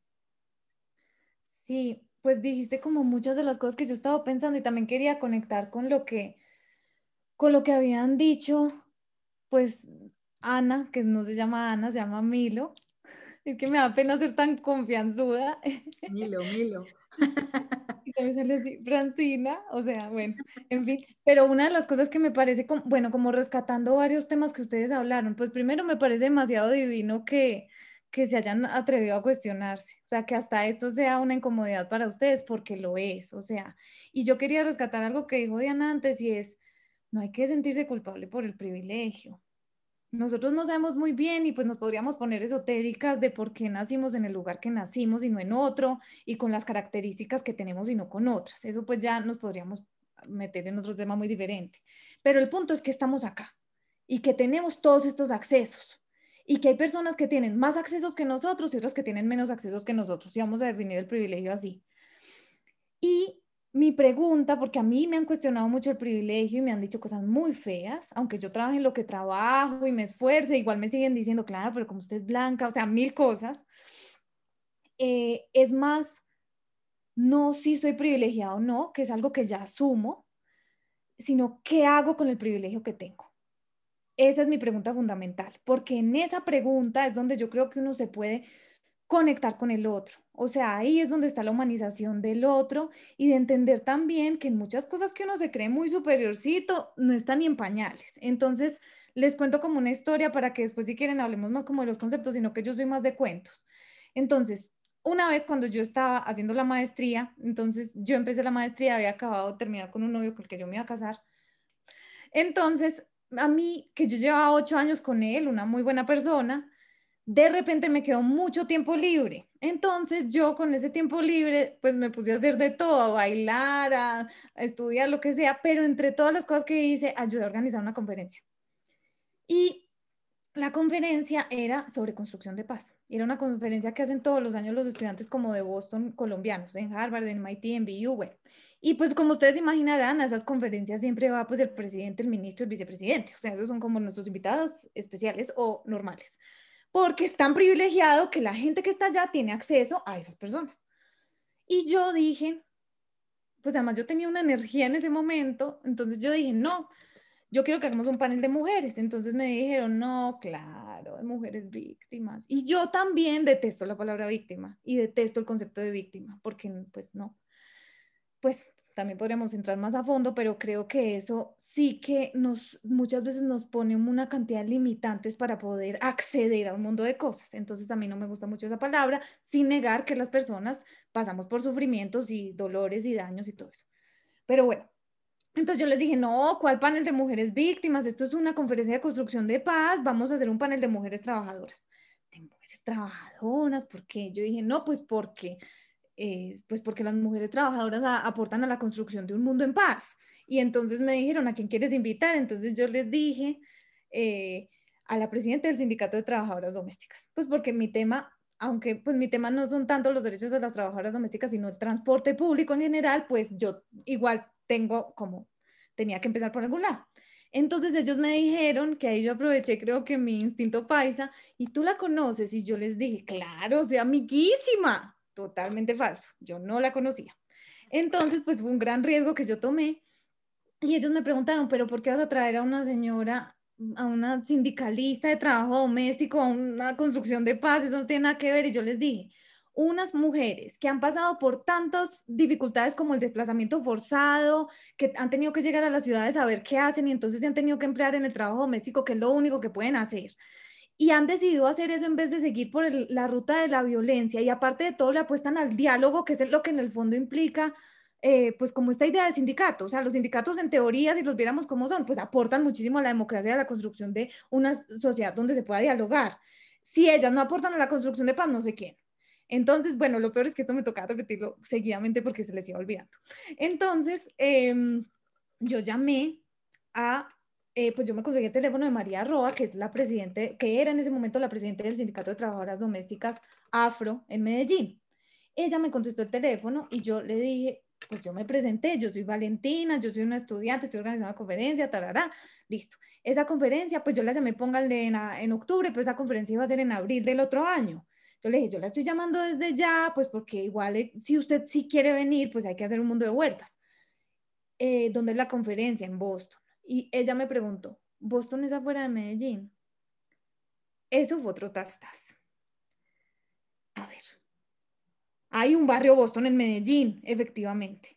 Sí, pues dijiste como muchas de las cosas que yo estaba pensando y también quería conectar con lo que, con lo que habían dicho, pues Ana, que no se llama Ana, se llama Milo. Es que me da pena ser tan confianzuda. Milo, Milo. Y también sale así, Francina, o sea, bueno, en fin. Pero una de las cosas que me parece, como, bueno, como rescatando varios temas que ustedes hablaron, pues primero me parece demasiado divino que, que se hayan atrevido a cuestionarse, o sea, que hasta esto sea una incomodidad para ustedes, porque lo es, o sea, y yo quería rescatar algo que dijo Diana antes y es, no hay que sentirse culpable por el privilegio. Nosotros no sabemos muy bien y pues nos podríamos poner esotéricas de por qué nacimos en el lugar que nacimos y no en otro y con las características que tenemos y no con otras. Eso pues ya nos podríamos meter en otro tema muy diferente. Pero el punto es que estamos acá y que tenemos todos estos accesos y que hay personas que tienen más accesos que nosotros y otras que tienen menos accesos que nosotros, y vamos a definir el privilegio así. Y mi pregunta, porque a mí me han cuestionado mucho el privilegio y me han dicho cosas muy feas, aunque yo trabaje en lo que trabajo y me esfuerce, igual me siguen diciendo, claro, pero como usted es blanca, o sea, mil cosas. Eh, es más, no si soy privilegiado o no, que es algo que ya asumo, sino qué hago con el privilegio que tengo. Esa es mi pregunta fundamental, porque en esa pregunta es donde yo creo que uno se puede conectar con el otro. O sea, ahí es donde está la humanización del otro y de entender también que en muchas cosas que uno se cree muy superiorcito no están ni en pañales. Entonces, les cuento como una historia para que después si quieren hablemos más como de los conceptos, sino que yo soy más de cuentos. Entonces, una vez cuando yo estaba haciendo la maestría, entonces yo empecé la maestría, había acabado de terminar con un novio con el que yo me iba a casar. Entonces, a mí, que yo llevaba ocho años con él, una muy buena persona, de repente me quedó mucho tiempo libre. Entonces yo con ese tiempo libre, pues me puse a hacer de todo, a bailar, a, estudiar, lo que sea, pero entre todas las cosas que hice, ayudé a organizar una conferencia. Y la conferencia era sobre construcción de paz. Era una conferencia que hacen todos los años los estudiantes como de Boston colombianos, en Harvard, en MIT, en BU. Y pues como ustedes imaginarán, a esas conferencias siempre va pues el presidente, el ministro, el vicepresidente. O sea, esos son como nuestros invitados especiales o normales. Porque es tan privilegiado que la gente que está allá tiene acceso a esas personas. Y yo dije, pues además yo tenía una energía en ese momento, entonces yo dije, no, yo quiero que hagamos un panel de mujeres. Entonces me dijeron, no, claro, mujeres víctimas. Y yo también detesto la palabra víctima y detesto el concepto de víctima, porque pues no pues también podríamos entrar más a fondo, pero creo que eso sí que nos muchas veces nos pone una cantidad de limitantes para poder acceder a un mundo de cosas. Entonces a mí no me gusta mucho esa palabra, sin negar que las personas pasamos por sufrimientos y dolores y daños y todo eso. Pero bueno, entonces yo les dije, no, ¿cuál panel de mujeres víctimas? Esto es una conferencia de construcción de paz, vamos a hacer un panel de mujeres trabajadoras. De mujeres trabajadoras, ¿por qué? Yo dije, no, pues porque eh, pues porque las mujeres trabajadoras aportan a la construcción de un mundo en paz. Y entonces me dijeron, ¿a quién quieres invitar? Entonces yo les dije eh, a la presidenta del Sindicato de Trabajadoras Domésticas, pues porque mi tema, aunque pues mi tema no son tanto los derechos de las trabajadoras domésticas, sino el transporte público en general, pues yo igual tengo como, tenía que empezar por algún lado. Entonces ellos me dijeron que ahí yo aproveché, creo que mi instinto paisa, y tú la conoces, y yo les dije, claro, soy amiguísima, totalmente falso, yo no la conocía. Entonces, pues fue un gran riesgo que yo tomé y ellos me preguntaron, pero ¿por qué vas a traer a una señora, a una sindicalista de trabajo doméstico, a una construcción de paz? Eso no tiene nada que ver. Y yo les dije, unas mujeres que han pasado por tantas dificultades como el desplazamiento forzado, que han tenido que llegar a las ciudades a ver qué hacen y entonces se han tenido que emplear en el trabajo doméstico, que es lo único que pueden hacer y han decidido hacer eso en vez de seguir por la ruta de la violencia y aparte de todo le apuestan al diálogo, que es lo que en el fondo implica, eh, pues como esta idea de sindicato, o sea, los sindicatos en teoría, si los viéramos como son, pues aportan muchísimo a la democracia, a la construcción de una sociedad donde se pueda dialogar. Si ellas no aportan a la construcción de paz, no sé quién. Entonces, bueno, lo peor es que esto me toca repetirlo seguidamente porque se les iba olvidando. Entonces, em, yo llamé a eh, pues yo me conseguí el teléfono de María Roa, que es la presidente, que era en ese momento la presidenta del Sindicato de Trabajadoras Domésticas Afro en Medellín. Ella me contestó el teléfono y yo le dije, pues yo me presenté, yo soy Valentina, yo soy una estudiante, estoy organizando una conferencia, tarará, listo. Esa conferencia, pues yo la llamé, pónganle en, en octubre, pero esa conferencia iba a ser en abril del otro año. Yo le dije, yo la estoy llamando desde ya, pues porque igual eh, si usted sí quiere venir, pues hay que hacer un mundo de vueltas. Eh, ¿Dónde es la conferencia? En Boston. Y ella me preguntó, ¿Boston es afuera de Medellín? Eso fue otro tastas. A ver, hay un barrio Boston en Medellín, efectivamente.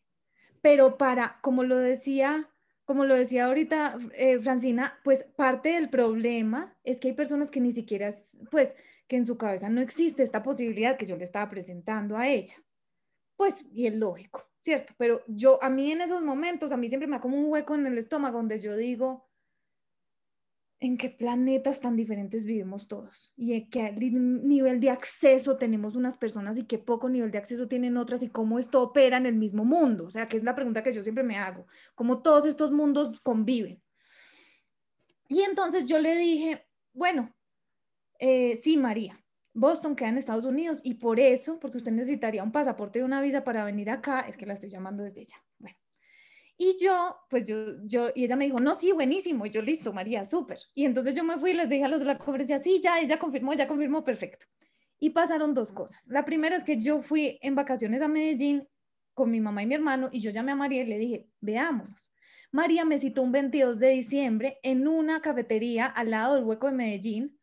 Pero para, como lo decía, como lo decía ahorita eh, Francina, pues parte del problema es que hay personas que ni siquiera, pues, que en su cabeza no existe esta posibilidad que yo le estaba presentando a ella. Pues, y es lógico, ¿cierto? Pero yo, a mí en esos momentos, a mí siempre me da como un hueco en el estómago donde yo digo, en qué planetas tan diferentes vivimos todos y en qué nivel de acceso tenemos unas personas y qué poco nivel de acceso tienen otras y cómo esto opera en el mismo mundo. O sea, que es la pregunta que yo siempre me hago, cómo todos estos mundos conviven. Y entonces yo le dije, bueno, eh, sí, María, Boston queda en Estados Unidos y por eso, porque usted necesitaría un pasaporte y una visa para venir acá, es que la estoy llamando desde ya. Bueno, y yo, pues yo, yo, y ella me dijo, no, sí, buenísimo. Y yo, listo, María, súper. Y entonces yo me fui y les dije a los de la conferencia, sí, ya, ella confirmó, ya confirmó, perfecto. Y pasaron dos cosas. La primera es que yo fui en vacaciones a Medellín con mi mamá y mi hermano y yo llamé a María y le dije, veámonos. María me citó un 22 de diciembre en una cafetería al lado del hueco de Medellín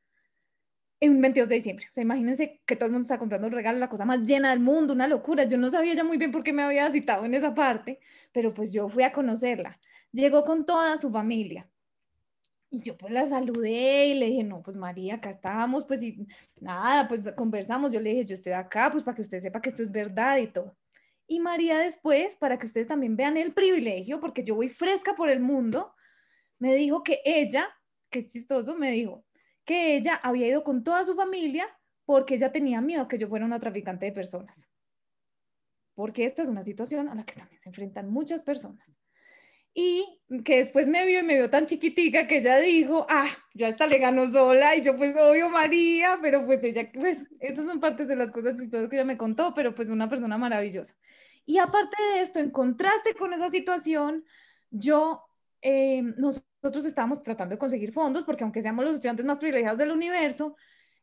en 22 de diciembre. O sea, imagínense que todo el mundo está comprando el regalo, la cosa más llena del mundo, una locura. Yo no sabía ya muy bien por qué me había citado en esa parte, pero pues yo fui a conocerla. Llegó con toda su familia. Y yo pues la saludé y le dije, no, pues María, acá estábamos, pues y nada, pues conversamos. Yo le dije, yo estoy acá, pues para que usted sepa que esto es verdad y todo. Y María después, para que ustedes también vean el privilegio, porque yo voy fresca por el mundo, me dijo que ella, qué chistoso, me dijo, que ella había ido con toda su familia porque ella tenía miedo que yo fuera una traficante de personas. Porque esta es una situación a la que también se enfrentan muchas personas. Y que después me vio y me vio tan chiquitica que ella dijo, ah, yo hasta le gano sola y yo pues obvio María, pero pues ella, pues esas son partes de las cosas chistosas que ella me contó, pero pues una persona maravillosa. Y aparte de esto, en contraste con esa situación, yo, eh, nos, nosotros estábamos tratando de conseguir fondos, porque aunque seamos los estudiantes más privilegiados del universo,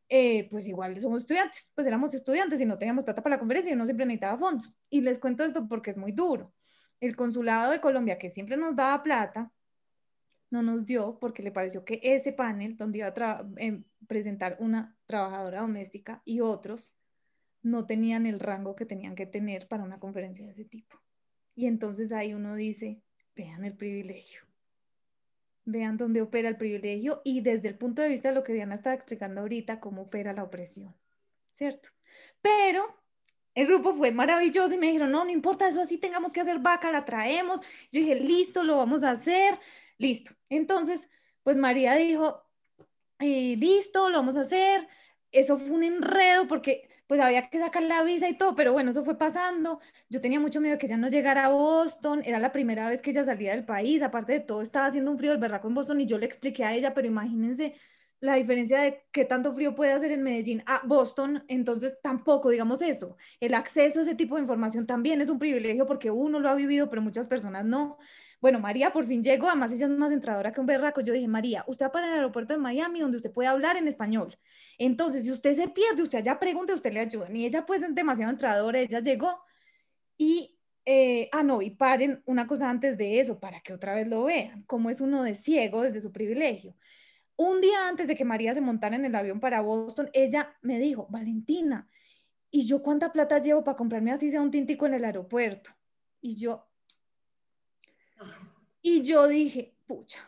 eh, pues igual somos estudiantes, pues éramos estudiantes y no teníamos plata para la conferencia y uno siempre necesitaba fondos. Y les cuento esto porque es muy duro. El consulado de Colombia, que siempre nos daba plata, no nos dio porque le pareció que ese panel donde iba a eh, presentar una trabajadora doméstica y otros no tenían el rango que tenían que tener para una conferencia de ese tipo. Y entonces ahí uno dice, vean el privilegio vean dónde opera el privilegio y desde el punto de vista de lo que Diana estaba explicando ahorita, cómo opera la opresión, ¿cierto? Pero el grupo fue maravilloso y me dijeron, no, no importa, eso así tengamos que hacer vaca, la traemos. Yo dije, listo, lo vamos a hacer, listo. Entonces, pues María dijo, eh, listo, lo vamos a hacer. Eso fue un enredo porque pues había que sacar la visa y todo, pero bueno, eso fue pasando. Yo tenía mucho miedo de que ella no llegara a Boston, era la primera vez que ella salía del país, aparte de todo estaba haciendo un frío del berraco en Boston y yo le expliqué a ella, pero imagínense la diferencia de qué tanto frío puede hacer en Medellín a Boston, entonces tampoco, digamos eso, el acceso a ese tipo de información también es un privilegio porque uno lo ha vivido, pero muchas personas no. Bueno, María por fin llegó, además ella es más entradora que un berraco. Yo dije, María, usted va para el aeropuerto de Miami donde usted puede hablar en español. Entonces, si usted se pierde, usted allá pregunte, usted le ayuda. Y ella pues es demasiado entradora, ella llegó y, eh, ah, no, y paren una cosa antes de eso, para que otra vez lo vean, cómo es uno de ciego desde su privilegio. Un día antes de que María se montara en el avión para Boston, ella me dijo, Valentina, ¿y yo cuánta plata llevo para comprarme así sea un tintico en el aeropuerto? Y yo, y yo dije, pucha,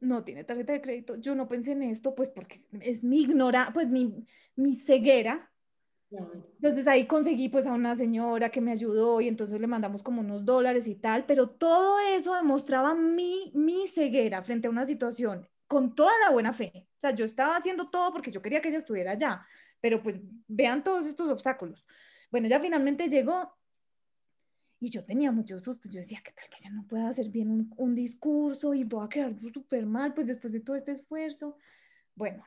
no tiene tarjeta de crédito. Yo no pensé en esto, pues porque es mi ignora, pues mi, mi ceguera. Entonces ahí conseguí pues a una señora que me ayudó y entonces le mandamos como unos dólares y tal, pero todo eso demostraba mi, mi ceguera frente a una situación con toda la buena fe. O sea, yo estaba haciendo todo porque yo quería que ella estuviera allá, pero pues vean todos estos obstáculos. Bueno, ya finalmente llegó y yo tenía muchos sustos. Yo decía, ¿qué tal que ya no pueda hacer bien un, un discurso y voy a quedar súper mal, pues después de todo este esfuerzo? Bueno,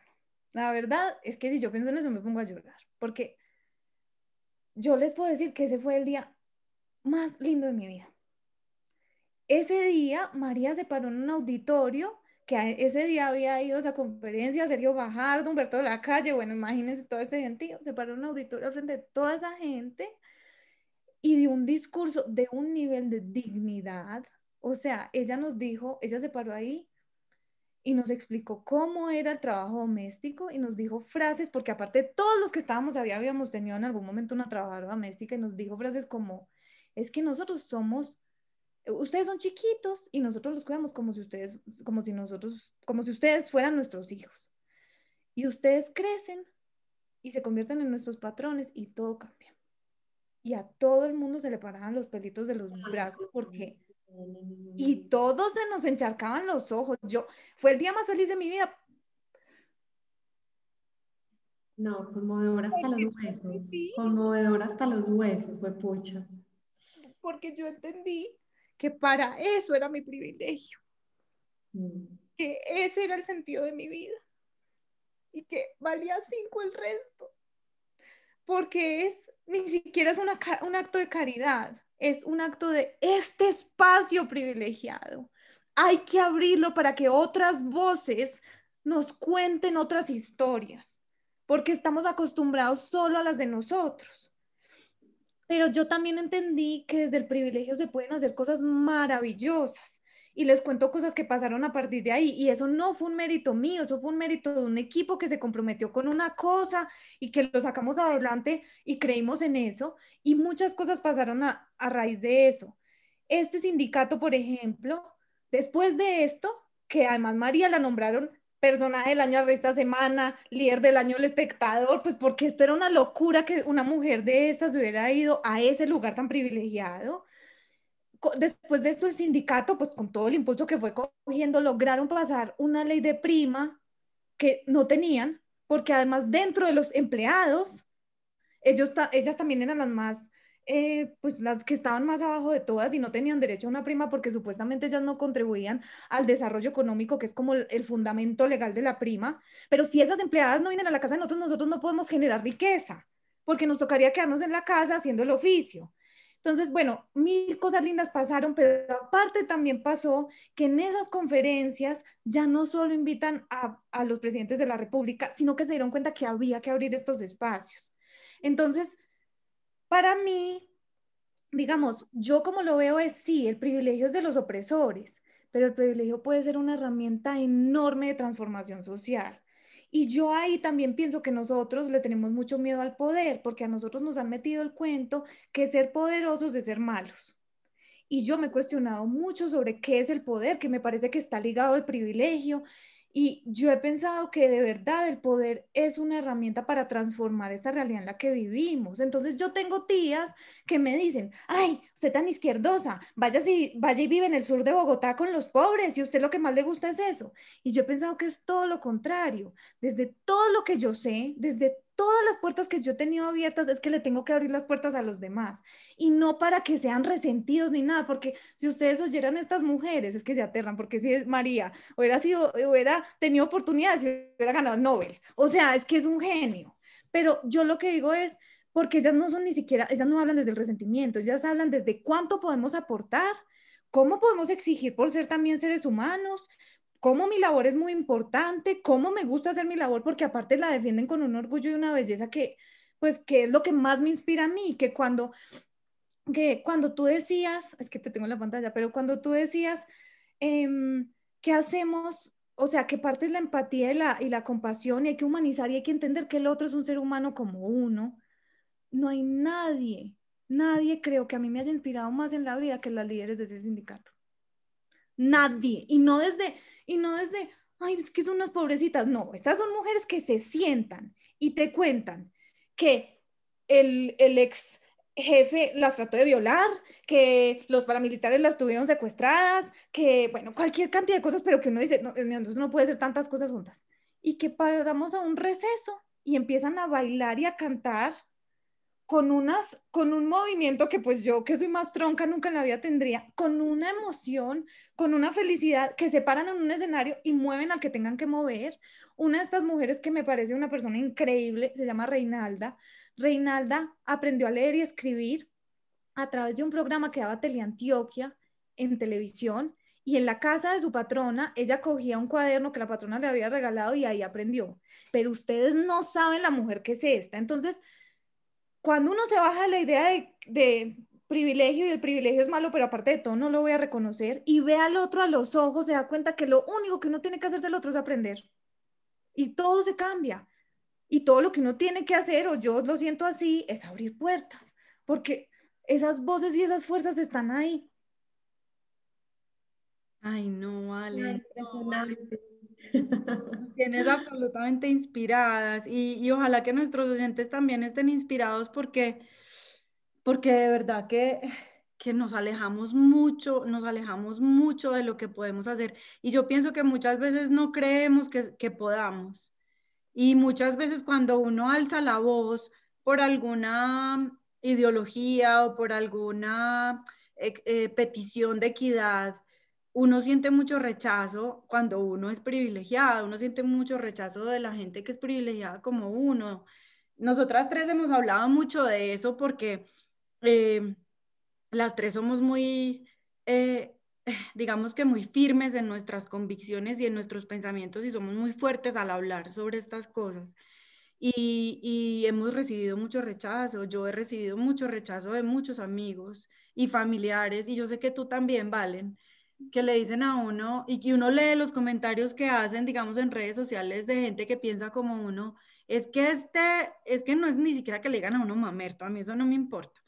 la verdad es que si yo pienso en eso me pongo a llorar, porque yo les puedo decir que ese fue el día más lindo de mi vida. Ese día María se paró en un auditorio que ese día había ido a esa conferencia, Sergio Bajardo, Humberto de la Calle, bueno, imagínense todo este gentío, se paró en un auditorio frente de toda esa gente y dio un discurso de un nivel de dignidad. O sea, ella nos dijo, ella se paró ahí y nos explicó cómo era el trabajo doméstico y nos dijo frases, porque aparte todos los que estábamos ahí habíamos tenido en algún momento una trabajadora doméstica y nos dijo frases como, es que nosotros somos ustedes son chiquitos y nosotros los cuidamos como si ustedes, como si nosotros, como si ustedes fueran nuestros hijos. Y ustedes crecen y se convierten en nuestros patrones y todo cambia. Y a todo el mundo se le paraban los pelitos de los brazos porque y todos se nos encharcaban los ojos. Yo fue el día más feliz de mi vida. No, conmovedor hasta los huesos. Conmovedor hasta los huesos, fue pucha. Porque yo entendí que para eso era mi privilegio, mm. que ese era el sentido de mi vida y que valía cinco el resto, porque es, ni siquiera es un acto de caridad, es un acto de este espacio privilegiado. Hay que abrirlo para que otras voces nos cuenten otras historias, porque estamos acostumbrados solo a las de nosotros. Pero yo también entendí que desde el privilegio se pueden hacer cosas maravillosas. Y les cuento cosas que pasaron a partir de ahí. Y eso no fue un mérito mío, eso fue un mérito de un equipo que se comprometió con una cosa y que lo sacamos adelante y creímos en eso. Y muchas cosas pasaron a, raíz de eso. Este sindicato, por ejemplo, después de esto, que además María la nombraron personaje del año de esta semana, líder del año el espectador, pues porque esto era una locura que una mujer de estas hubiera ido a ese lugar tan privilegiado. Después de esto el sindicato, pues con todo el impulso que fue cogiendo, lograron pasar una ley de prima que no tenían, porque además dentro de los empleados, ellos, ellas también eran las más eh, pues las que estaban más abajo de todas y no tenían derecho a una prima porque supuestamente ellas no contribuían al desarrollo económico, que es como el, fundamento legal de la prima. Pero si esas empleadas no vienen a la casa de nosotros, nosotros no podemos generar riqueza, porque nos tocaría quedarnos en la casa haciendo el oficio. Entonces, bueno, mil cosas lindas pasaron, pero aparte también pasó que en esas conferencias ya no solo invitan a, los presidentes de la República, sino que se dieron cuenta que había que abrir estos espacios. Entonces, para mí, digamos, yo como lo veo es sí, el privilegio es de los opresores, pero el privilegio puede ser una herramienta enorme de transformación social. Y yo ahí también pienso que nosotros le tenemos mucho miedo al poder, porque a nosotros nos han metido el cuento que ser poderosos es ser malos. Y yo me he cuestionado mucho sobre qué es el poder, que me parece que está ligado al privilegio y yo he pensado que de verdad el poder es una herramienta para transformar esta realidad en la que vivimos. Entonces yo tengo tías que me dicen, ay, usted tan izquierdosa, vaya, si, vaya y vive en el sur de Bogotá con los pobres y usted lo que más le gusta es eso. Y yo he pensado que es todo lo contrario. Desde todo lo que yo sé, desde todas las puertas que yo he tenido abiertas es que le tengo que abrir las puertas a los demás. Y no para que sean resentidos ni nada, porque si ustedes oyeran estas mujeres es que se aterran, porque si es María, hubiera sido, hubiera tenido oportunidades hubiera ganado el Nobel, o sea, es que es un genio, pero yo lo que digo es, porque ellas no son ni siquiera, ellas no hablan desde el resentimiento, ellas hablan desde cuánto podemos aportar, cómo podemos exigir por ser también seres humanos, cómo mi labor es muy importante, cómo me gusta hacer mi labor, porque aparte la defienden con un orgullo y una belleza que, pues, que es lo que más me inspira a mí, que cuando, que cuando tú decías, es que te tengo en la pantalla, pero cuando tú decías, em, ¿qué hacemos? O sea, que parte es la empatía y la, y la compasión y hay que humanizar y hay que entender que el otro es un ser humano como uno. No hay nadie, nadie creo que a mí me haya inspirado más en la vida que las líderes de ese sindicato. Nadie. Y no desde, y no desde, ay, es que son unas pobrecitas. No, estas son mujeres que se sientan y te cuentan que el, el ex jefe las trató de violar, que los paramilitares las tuvieron secuestradas, que, bueno, cualquier cantidad de cosas, pero que uno dice, no, entonces no puede ser tantas cosas juntas. Y que paramos a un receso y empiezan a bailar y a cantar con, unas, con un movimiento que pues yo, que soy más tronca, nunca en la vida tendría, con una emoción, con una felicidad, que se paran en un escenario y mueven al que tengan que mover. Una de estas mujeres que me parece una persona increíble, se llama Reinalda. Reinalda aprendió a leer y escribir a través de un programa que daba Teleantioquia en televisión y en la casa de su patrona, ella cogía un cuaderno que la patrona le había regalado y ahí aprendió. Pero ustedes no saben la mujer que es esta. Entonces, cuando uno se baja de la idea de, de privilegio y el privilegio es malo, pero aparte de todo no lo voy a reconocer y ve al otro a los ojos, se da cuenta que lo único que uno tiene que hacer del otro es aprender. Y todo se cambia. Y todo lo que uno tiene que hacer, o yo lo siento así, es abrir puertas, porque esas voces y esas fuerzas están ahí. Ay, no, vale. Impresionante. Tienes absolutamente inspiradas y, y ojalá que nuestros oyentes también estén inspirados porque, porque de verdad que, que nos alejamos mucho, nos alejamos mucho de lo que podemos hacer. Y yo pienso que muchas veces no creemos que, que podamos. Y muchas veces cuando uno alza la voz por alguna ideología o por alguna eh, eh, petición de equidad, uno siente mucho rechazo cuando uno es privilegiado, uno siente mucho rechazo de la gente que es privilegiada como uno. Nosotras tres hemos hablado mucho de eso porque eh, las tres somos muy, eh, digamos que muy firmes en nuestras convicciones y en nuestros pensamientos y somos muy fuertes al hablar sobre estas cosas. Y, y hemos recibido mucho rechazo, yo he recibido mucho rechazo de muchos amigos y familiares y yo sé que tú también, Valen que le dicen a uno y que uno lee los comentarios que hacen, digamos, en redes sociales de gente que piensa como uno, es que este, es que no es ni siquiera que le digan a uno mamerto, a mí eso no me importa,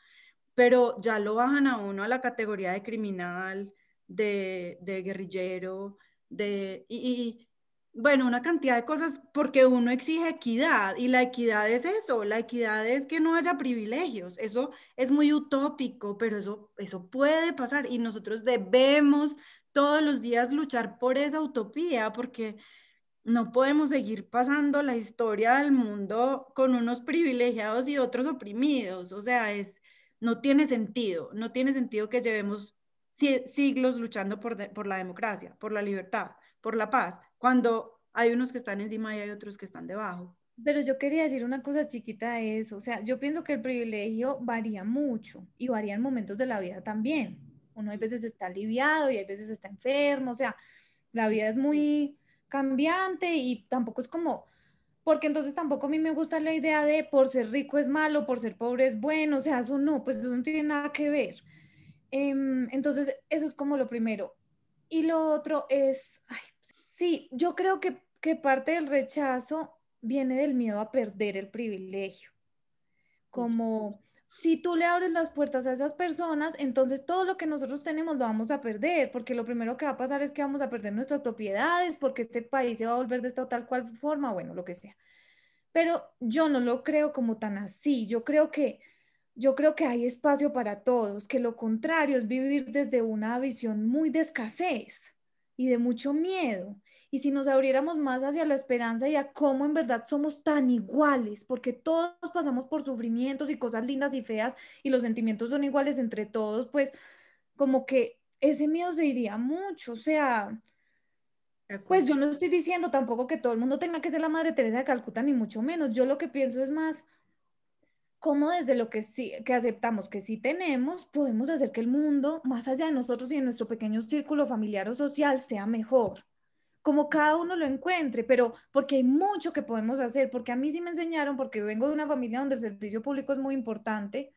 pero ya lo bajan a uno a la categoría de criminal, de, de guerrillero, de, y, bueno, una cantidad de cosas porque uno exige equidad y la equidad es eso, la equidad es que no haya privilegios, eso es muy utópico, pero eso, eso puede pasar y nosotros debemos todos los días luchar por esa utopía porque no podemos seguir pasando la historia del mundo con unos privilegiados y otros oprimidos, o sea, es, no tiene sentido, no tiene sentido que llevemos siglos luchando por, por la democracia, por la libertad, por la paz cuando hay unos que están encima y hay otros que están debajo. Pero yo quería decir una cosa chiquita de eso, o sea, yo pienso que el privilegio varía mucho y varía en momentos de la vida también. Uno hay veces está aliviado y hay veces está enfermo, o sea, la vida es muy cambiante y tampoco es como, porque entonces tampoco a mí me gusta la idea de por ser rico es malo, por ser pobre es bueno, o sea, eso no, pues eso no tiene nada que ver. Em, entonces, eso es como lo primero. Y lo otro es, Sí, yo creo que, que parte del rechazo viene del miedo a perder el privilegio. Como si tú le abres las puertas a esas personas, entonces todo lo que nosotros tenemos lo vamos a perder, porque lo primero que va a pasar es que vamos a perder nuestras propiedades, porque este país se va a volver de esta o tal cual forma, bueno, lo que sea. Pero yo no lo creo como tan así. Yo creo que yo creo que hay espacio para todos, que lo contrario es vivir desde una visión muy de escasez y de mucho miedo y si nos abriéramos más hacia la esperanza y a cómo en verdad somos tan iguales, porque todos pasamos por sufrimientos y cosas lindas y feas y los sentimientos son iguales entre todos, pues como que ese miedo se iría mucho, o sea, pues yo no estoy diciendo tampoco que todo el mundo tenga que ser la Madre Teresa de Calcuta, ni mucho menos, yo lo que pienso es más cómo desde lo que sí que aceptamos que sí tenemos, podemos hacer que el mundo, más allá de nosotros y de nuestro pequeño círculo familiar o social, sea mejor como cada uno lo encuentre, pero porque hay mucho que podemos hacer, porque a mí sí me enseñaron, porque vengo de una familia donde el servicio público es muy importante,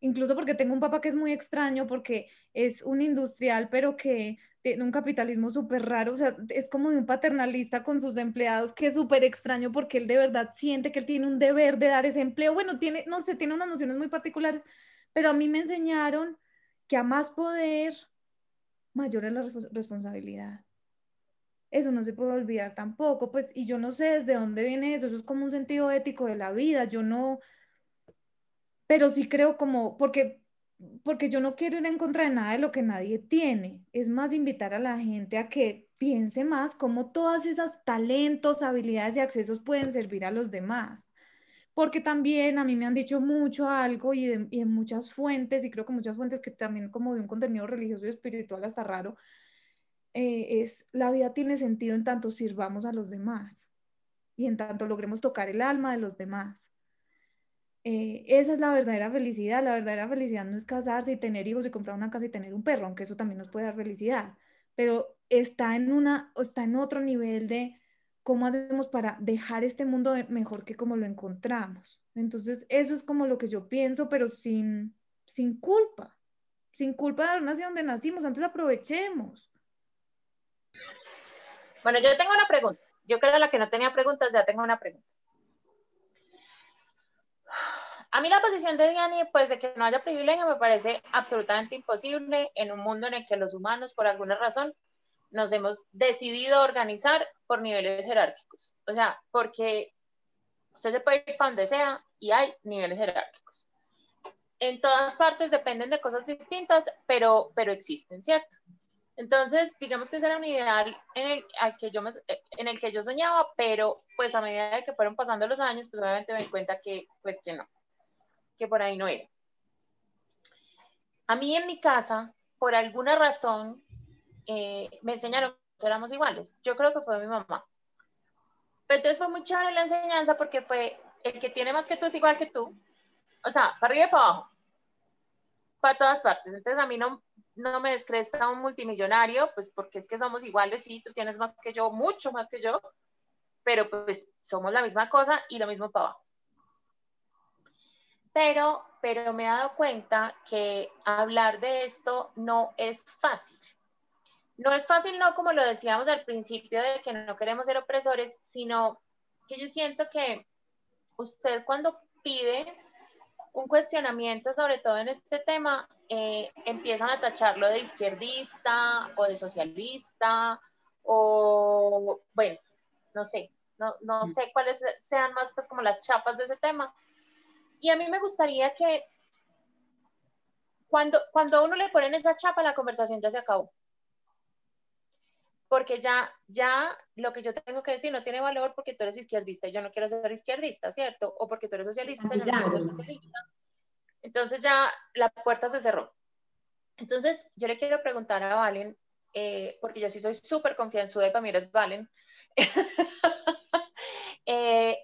incluso porque tengo un papá que es muy extraño, porque es un industrial, pero que tiene un capitalismo súper raro, o sea, es como de un paternalista con sus empleados, que es súper extraño porque él de verdad siente que él tiene un deber de dar ese empleo, bueno, tiene, no sé, tiene unas nociones muy particulares, pero a mí me enseñaron que a más poder, mayor es la responsabilidad eso no se puede olvidar tampoco, pues, y yo no sé desde dónde viene eso, eso es como un sentido ético de la vida, yo no, pero sí creo como, porque, porque yo no quiero ir en contra de nada de lo que nadie tiene, es más invitar a la gente a que piense más cómo todas esas talentos, habilidades y accesos pueden servir a los demás. Porque también a mí me han dicho mucho algo y de muchas fuentes, y creo que muchas fuentes que también como de un contenido religioso y espiritual hasta raro, eh, es la vida tiene sentido en tanto sirvamos a los demás y en tanto logremos tocar el alma de los demás. eh, esa es la verdadera felicidad. La verdadera felicidad no es casarse y tener hijos y comprar una casa y tener un perro, aunque eso también nos puede dar felicidad, pero está en, una, está en otro nivel de cómo hacemos para dejar este mundo mejor que como lo encontramos. Entonces, eso es como lo que yo pienso, pero sin, sin culpa, sin culpa de la nación donde nacimos, antes aprovechemos. Bueno, yo tengo una pregunta. Yo creo la que no tenía preguntas, ya tengo una pregunta. A mí la posición de Diani, pues de que no haya privilegio, me parece absolutamente imposible en un mundo en el que los humanos, por alguna razón, nos hemos decidido organizar por niveles jerárquicos. O sea, porque usted se puede ir para donde sea y hay niveles jerárquicos. En todas partes dependen de cosas distintas, pero, pero existen, ¿cierto? Entonces, digamos que ese era un ideal en el, al que yo en el que yo soñaba, pero pues a medida de que fueron pasando los años, pues obviamente me di cuenta que, pues que no que por ahí no era. A mí en mi casa, por alguna razón, eh, me enseñaron que éramos iguales. Yo creo que fue mi mamá. Pero entonces fue muy chévere la enseñanza porque fue el que tiene más que tú es igual que tú. O sea, para arriba y para abajo. Para todas partes. Entonces a mí no, no me descresta un multimillonario, pues porque es que somos iguales, sí, tú tienes más que yo, mucho más que yo, pero pues somos la misma cosa y lo mismo para abajo pero, pero me he dado cuenta que hablar de esto no es fácil. No es fácil, no como lo decíamos al principio de que no queremos ser opresores, sino que yo siento que usted cuando pide un cuestionamiento, sobre todo en este tema, eh, empiezan a tacharlo de izquierdista o de socialista o, bueno, no sé, no, no mm. sé cuáles sean más pues como las chapas de ese tema, y a mí me gustaría que cuando, cuando a uno le ponen esa chapa, la conversación ya se acabó. Porque ya, ya lo que yo tengo que decir no tiene valor porque tú eres izquierdista y yo no quiero ser izquierdista, ¿cierto? O porque tú eres socialista y yo no quiero ser socialista. Entonces ya la puerta se cerró. Entonces yo le quiero preguntar a Valen, eh, porque yo sí soy súper confianzuda y para mí eres Valen, eh,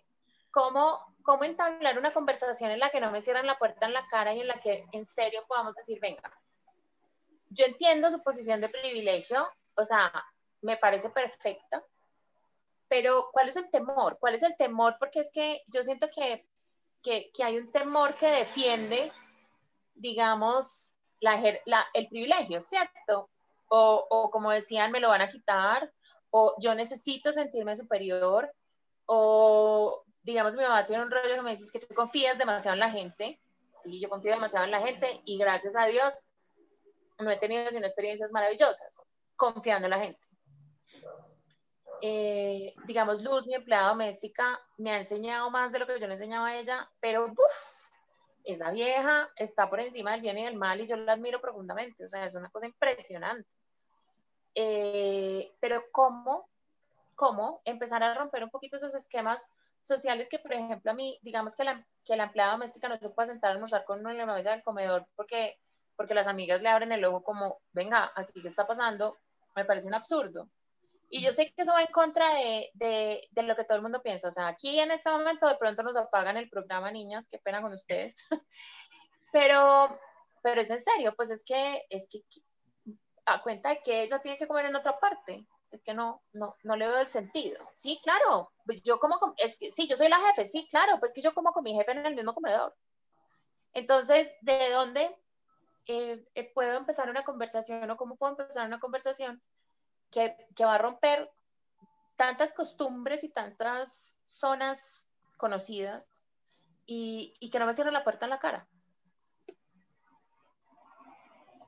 ¿cómo, cómo entablar una conversación en la que no me cierran la puerta en la cara y en la que en serio podamos decir, venga, yo entiendo su posición de privilegio, o sea, me parece perfecta, pero ¿cuál es el temor? ¿Cuál es el temor? Porque es que yo siento que, que, hay un temor que defiende, digamos, la, la, el privilegio, ¿cierto? O, o como decían, me lo van a quitar, o yo necesito sentirme superior, o digamos, mi mamá tiene un rollo que me dice que tú confías demasiado en la gente. Sí, yo confío demasiado en la gente y gracias a Dios no he tenido experiencias maravillosas confiando en la gente. Eh, digamos, Luz, mi empleada doméstica, me ha enseñado más de lo que yo le enseñaba a ella, pero uf, esa vieja está por encima del bien y del mal y yo la admiro profundamente, o sea, es una cosa impresionante. Eh, pero ¿cómo, cómo empezar a romper un poquito esos esquemas sociales que, por ejemplo, a mí, digamos que la, que la empleada doméstica no se puede sentar a almorzar con uno en la mesa del comedor porque, porque las amigas le abren el ojo como, venga, aquí qué está pasando, me parece un absurdo. Y yo sé que eso va en contra de, de, de, lo que todo el mundo piensa. O sea, aquí en este momento de pronto nos apagan el programa, niñas, qué pena con ustedes. pero, pero es en serio, pues es que, es que a cuenta de que ella tiene que comer en otra parte es que no, no, no le veo el sentido. Sí, claro, pues yo como, es que sí, yo soy la jefe, sí, claro, pues que yo como con mi jefe en el mismo comedor. Entonces, ¿de dónde eh, eh, puedo empezar una conversación o cómo puedo empezar una conversación que, va a romper tantas costumbres y tantas zonas conocidas y, que no me cierre la puerta en la cara?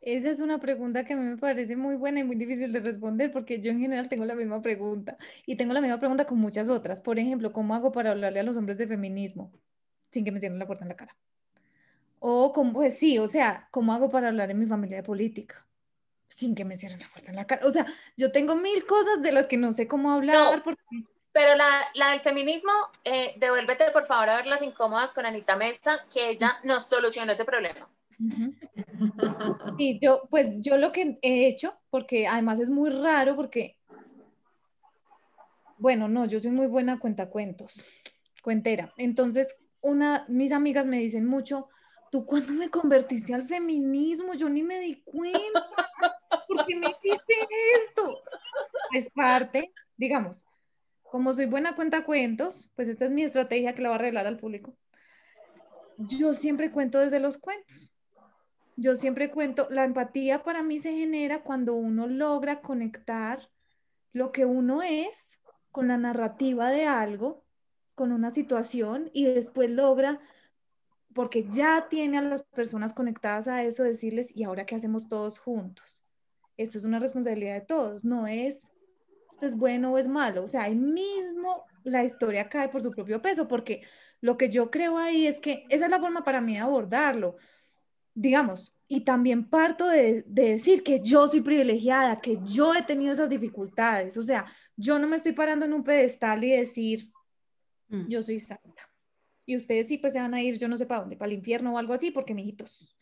Esa es una pregunta que a mí me parece muy buena y muy difícil de responder porque yo en general tengo la misma pregunta y tengo la misma pregunta con muchas otras. Por ejemplo, ¿cómo hago para hablarle a los hombres de feminismo sin que me cierren la puerta en la cara? O como, pues sí, o sea, ¿cómo hago para hablar en mi familia de política sin que me cierren la puerta en la cara? O sea, yo tengo mil cosas de las que no sé cómo hablar. porque... Pero la, la, del feminismo, eh, devuélvete por favor a ver las incómodas con Anita Mesa, que ella nos solucionó ese problema. Y yo, pues yo lo que he hecho, porque además es muy raro, porque, bueno, no, yo soy muy buena cuenta cuentos, cuentera. Entonces, una, mis amigas me dicen mucho, ¿tú cuándo me convertiste al feminismo? Yo ni me di cuenta. ¿Por qué me hiciste esto? Es parte, digamos, como soy buena cuenta cuentos, pues esta es mi estrategia que la voy a revelar al público. Yo siempre cuento desde los cuentos. Yo siempre cuento, la empatía para mí se genera cuando uno logra conectar lo que uno es con la narrativa de algo, con una situación y después logra, porque ya tiene a las personas conectadas a eso, decirles, ¿y ahora qué hacemos todos juntos? Esto es una responsabilidad de todos, no es esto es bueno o es malo, o sea, ahí mismo la historia cae por su propio peso, porque lo que yo creo ahí es que esa es la forma para mí de abordarlo digamos, y también parto de, decir que yo soy privilegiada, que yo he tenido esas dificultades. O sea, yo no me estoy parando en un pedestal y decir, mm. yo soy santa. Y ustedes sí, pues se van a ir, yo no sé para dónde, para el infierno o algo así, porque mijitos,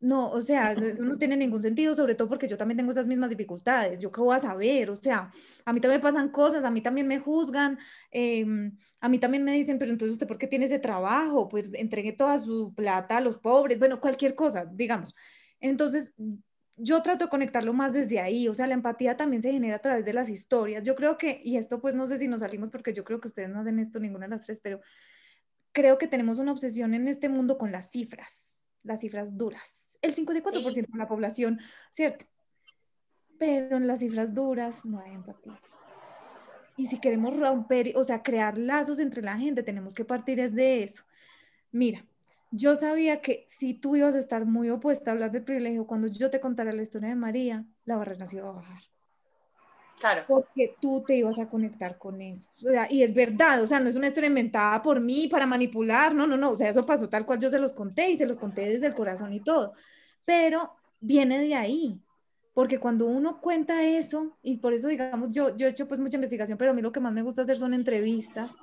no, o sea, eso no tiene ningún sentido, sobre todo porque yo también tengo esas mismas dificultades. ¿Yo qué voy a saber? O sea, a mí también pasan cosas, a mí también me juzgan, em, a mí también me dicen, pero entonces usted, ¿por qué tiene ese trabajo? Pues entregué toda su plata a los pobres, bueno, cualquier cosa, digamos. Entonces, yo trato de conectarlo más desde ahí, o sea, la empatía también se genera a través de las historias. Yo creo que, y esto pues no sé si nos salimos porque yo creo que ustedes no hacen esto ninguna de las tres, pero creo que tenemos una obsesión en este mundo con las cifras, las cifras duras el 54% de la población, ¿cierto? Pero en las cifras duras no hay empatía. Y si queremos romper, o sea, crear lazos entre la gente, tenemos que partir es de eso. Mira, yo sabía que si tú ibas a estar muy opuesta a hablar del privilegio, cuando yo te contara la historia de María, la barrera se iba a bajar. Claro. Porque tú te ibas a conectar con eso. O sea, y es verdad, o sea, no es una historia inventada por mí para manipular, no, no, no, o sea, eso pasó tal cual yo se los conté y se los conté desde el corazón y todo. Pero viene de ahí, porque cuando uno cuenta eso, y por eso, digamos, yo, yo he hecho pues mucha investigación, pero a mí lo que más me gusta hacer son entrevistas,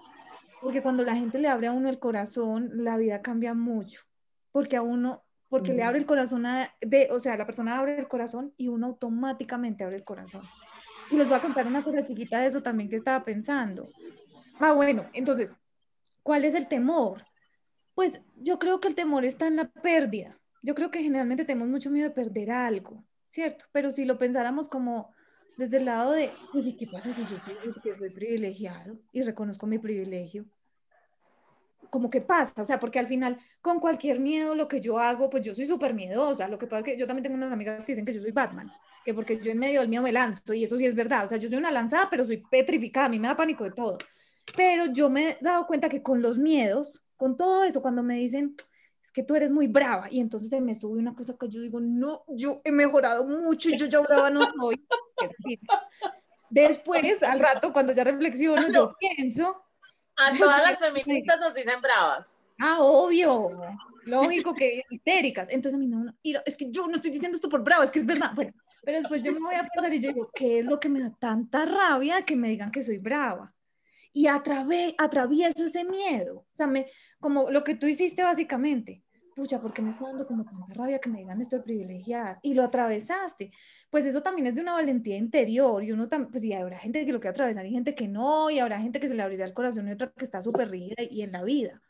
porque cuando la gente le abre a uno el corazón, la vida cambia mucho, porque a uno, porque le abre el corazón a, de, o sea, la persona abre el corazón y uno automáticamente abre el corazón. Y les voy a contar una cosa chiquita de eso también que estaba pensando. Ah, bueno, entonces, ¿cuál es el temor? Pues yo creo que el temor está en la pérdida. Yo creo que generalmente tenemos mucho miedo de perder algo, ¿cierto? Pero si lo pensáramos como desde el lado de, pues, ¿y qué pasa si yo que soy privilegiado y reconozco mi privilegio? como que pasa, o sea, porque al final con cualquier miedo lo que yo hago, pues yo soy súper miedosa, lo que pasa es que yo también tengo unas amigas que dicen que yo soy Batman, que porque yo en medio del miedo me lanzo y eso sí es verdad, o sea, yo soy una lanzada, pero soy petrificada, a mí me da pánico de todo, pero yo me he dado cuenta que con los miedos, con todo eso, cuando me dicen, es que tú eres muy brava, y entonces se me sube una cosa que yo digo, no, yo he mejorado mucho y yo ya brava no soy. Después, al rato, cuando ya reflexiono, yo pienso, a todas las feministas nos dicen bravas. Ah, obvio. Lógico que histéricas. Entonces a mí no, es que yo no estoy diciendo esto por brava, es que es verdad. Bueno, pero después yo me voy a pensar y yo digo, ¿qué es lo que me da tanta rabia que me digan que soy brava? Y atravieso ese miedo. O sea, me, como lo que tú hiciste básicamente pucha, ¿por qué me está dando como tanta rabia que me digan estoy privilegiada? Y lo atravesaste. Pues eso también es de una valentía interior y uno también, pues sí, habrá gente que lo quiere atravesar y gente que no, y habrá gente que se le abrirá el corazón y otra que está súper rígida y en la vida.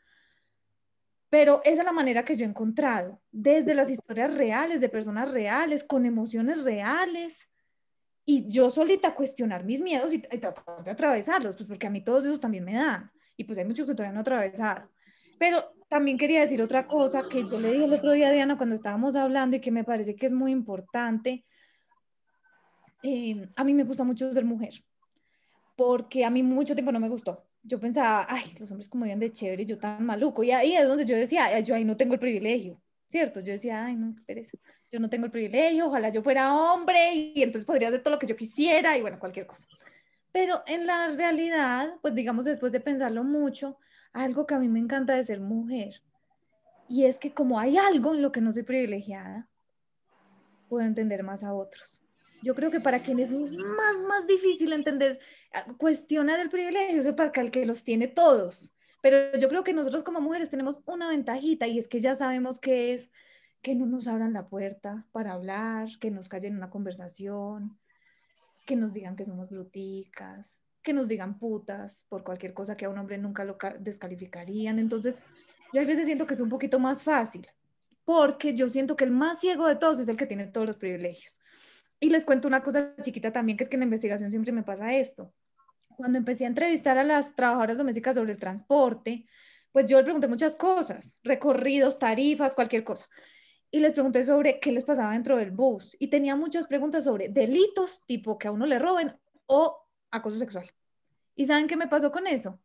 Pero esa es la manera que yo he encontrado, desde las historias reales, de personas reales, con emociones reales, y yo solita cuestionar mis miedos y, y tratar de atravesarlos, pues porque a mí todos esos también me dan, y pues hay muchos que todavía no he atravesado. Pero también quería decir otra cosa que yo le dije el otro día a Diana cuando estábamos hablando y que me parece que es muy importante. Eh, a mí me gusta mucho ser mujer, porque a mí mucho tiempo no me gustó. Yo pensaba, ay, los hombres como viven de chévere yo tan maluco. Y ahí es donde yo decía, yo ahí no tengo el privilegio, ¿cierto? Yo decía, ay, no, qué pereza. Yo no tengo el privilegio, ojalá yo fuera hombre y entonces podría hacer todo lo que yo quisiera y bueno, cualquier cosa. Pero en la realidad, pues digamos, después de pensarlo mucho, algo que a mí me encanta de ser mujer. Y es que como hay algo en lo que no soy privilegiada, puedo entender más a otros. Yo creo que para quien es más, más difícil entender, ah, cuestionar el privilegio, es para el que los tiene todos. Pero yo creo que nosotros como mujeres tenemos una ventajita y es que ya sabemos que es que no nos abran la puerta para hablar, que nos callen una conversación, que nos digan que somos bruticas, que nos digan putas por cualquier cosa que a un hombre nunca lo descalificarían. Entonces, yo a veces siento que es un poquito más fácil, porque yo siento que el más ciego de todos es el que tiene todos los privilegios. Y les cuento una cosa chiquita también, que es que en la investigación siempre me pasa esto. Cuando empecé a entrevistar a las trabajadoras domésticas sobre el transporte, pues yo les pregunté muchas cosas, recorridos, tarifas, cualquier cosa. Y les pregunté sobre qué les pasaba dentro del bus. Y tenía muchas preguntas sobre delitos, tipo que a uno le roben o acoso sexual. ¿Y saben qué me pasó con eso?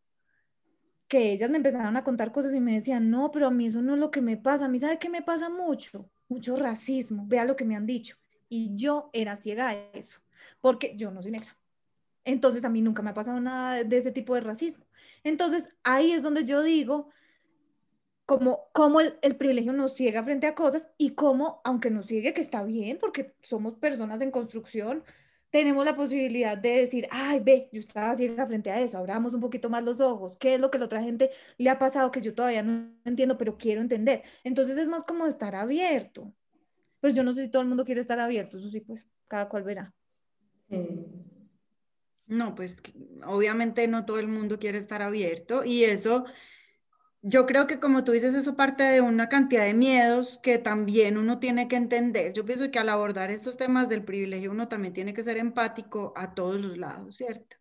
Que ellas me empezaron a contar cosas y me decían, no, pero a mí eso no es lo que me pasa. A mí, ¿sabe qué me pasa mucho? Mucho racismo. Vea lo que me han dicho y yo era ciega a eso, porque yo no soy negra. Entonces a mí nunca me ha pasado nada de ese tipo de racismo. Entonces ahí es donde yo digo como, como el, el, privilegio nos ciega frente a cosas y cómo, aunque nos ciegue, que está bien, porque somos personas en construcción, tenemos la posibilidad de decir, ay, ve, yo estaba ciega frente a eso, abramos un poquito más los ojos, qué es lo que la otra gente le ha pasado que yo todavía no entiendo, pero quiero entender. Entonces es más como estar abierto. Pues yo no sé si todo el mundo quiere estar abierto, eso sí, pues cada cual verá. No, pues obviamente no todo el mundo quiere estar abierto y eso, yo creo que como tú dices, eso parte de una cantidad de miedos que también uno tiene que entender. Yo pienso que al abordar estos temas del privilegio uno también tiene que ser empático a todos los lados, ¿cierto?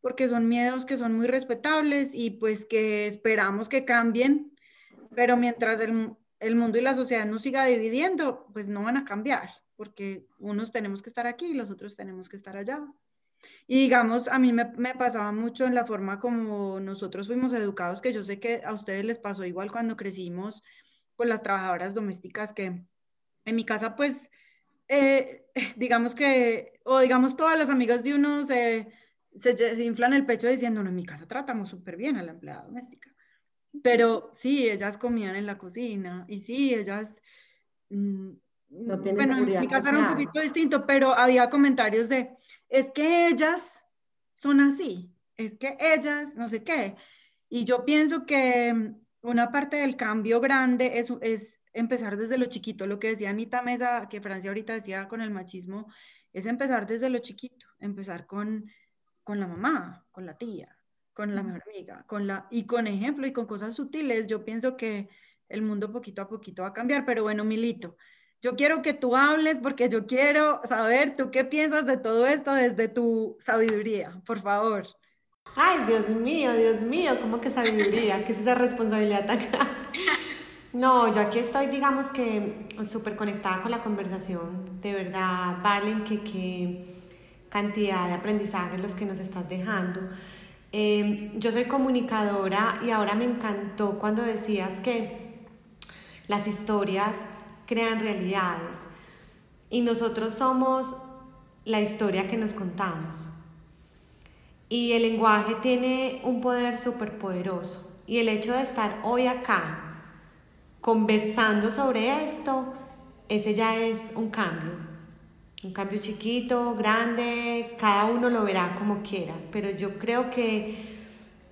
Porque son miedos que son muy respetables y pues que esperamos que cambien, pero mientras el, el mundo y la sociedad nos siga dividiendo, pues no van a cambiar, porque unos tenemos que estar aquí y los otros tenemos que estar allá. Y digamos, a mí me, pasaba mucho en la forma como nosotros fuimos educados, que yo sé que a ustedes les pasó igual cuando crecimos con las trabajadoras domésticas, que en mi casa, pues, eh, digamos que, o digamos, todas las amigas de uno se, se inflan el pecho diciendo, no, en mi casa tratamos súper bien a la empleada doméstica. Pero sí, ellas comían en la cocina y sí, ellas... Mm, no tienen bueno, en mi casa era un poquito distinto, pero había comentarios de, es que ellas son así, es que ellas, no sé qué. Y yo pienso que mm, una parte del cambio grande es, es empezar desde lo chiquito, lo que decía Anita Mesa, que Francia ahorita decía con el machismo, es empezar desde lo chiquito, empezar con, con la mamá, con la tía, con la mejor amiga, con la, y con ejemplo y con cosas sutiles, yo pienso que el mundo poquito a poquito va a cambiar, pero bueno, Milito, yo quiero que tú hables porque yo quiero saber tú qué piensas de todo esto desde tu sabiduría, por favor. Ay, Dios mío, Dios mío, ¿cómo que sabiduría? ¿Qué es esa responsabilidad tan grande? No, yo aquí estoy, digamos que súper conectada con la conversación. De verdad, Valen, que qué cantidad de aprendizajes los que nos estás dejando. Em, yo soy comunicadora y ahora me encantó cuando decías que las historias crean realidades y nosotros somos la historia que nos contamos. Y el lenguaje tiene un poder súper poderoso. Y el hecho de estar hoy acá conversando sobre esto, ese ya es un cambio. Un cambio chiquito, grande, cada uno lo verá como quiera, pero yo creo que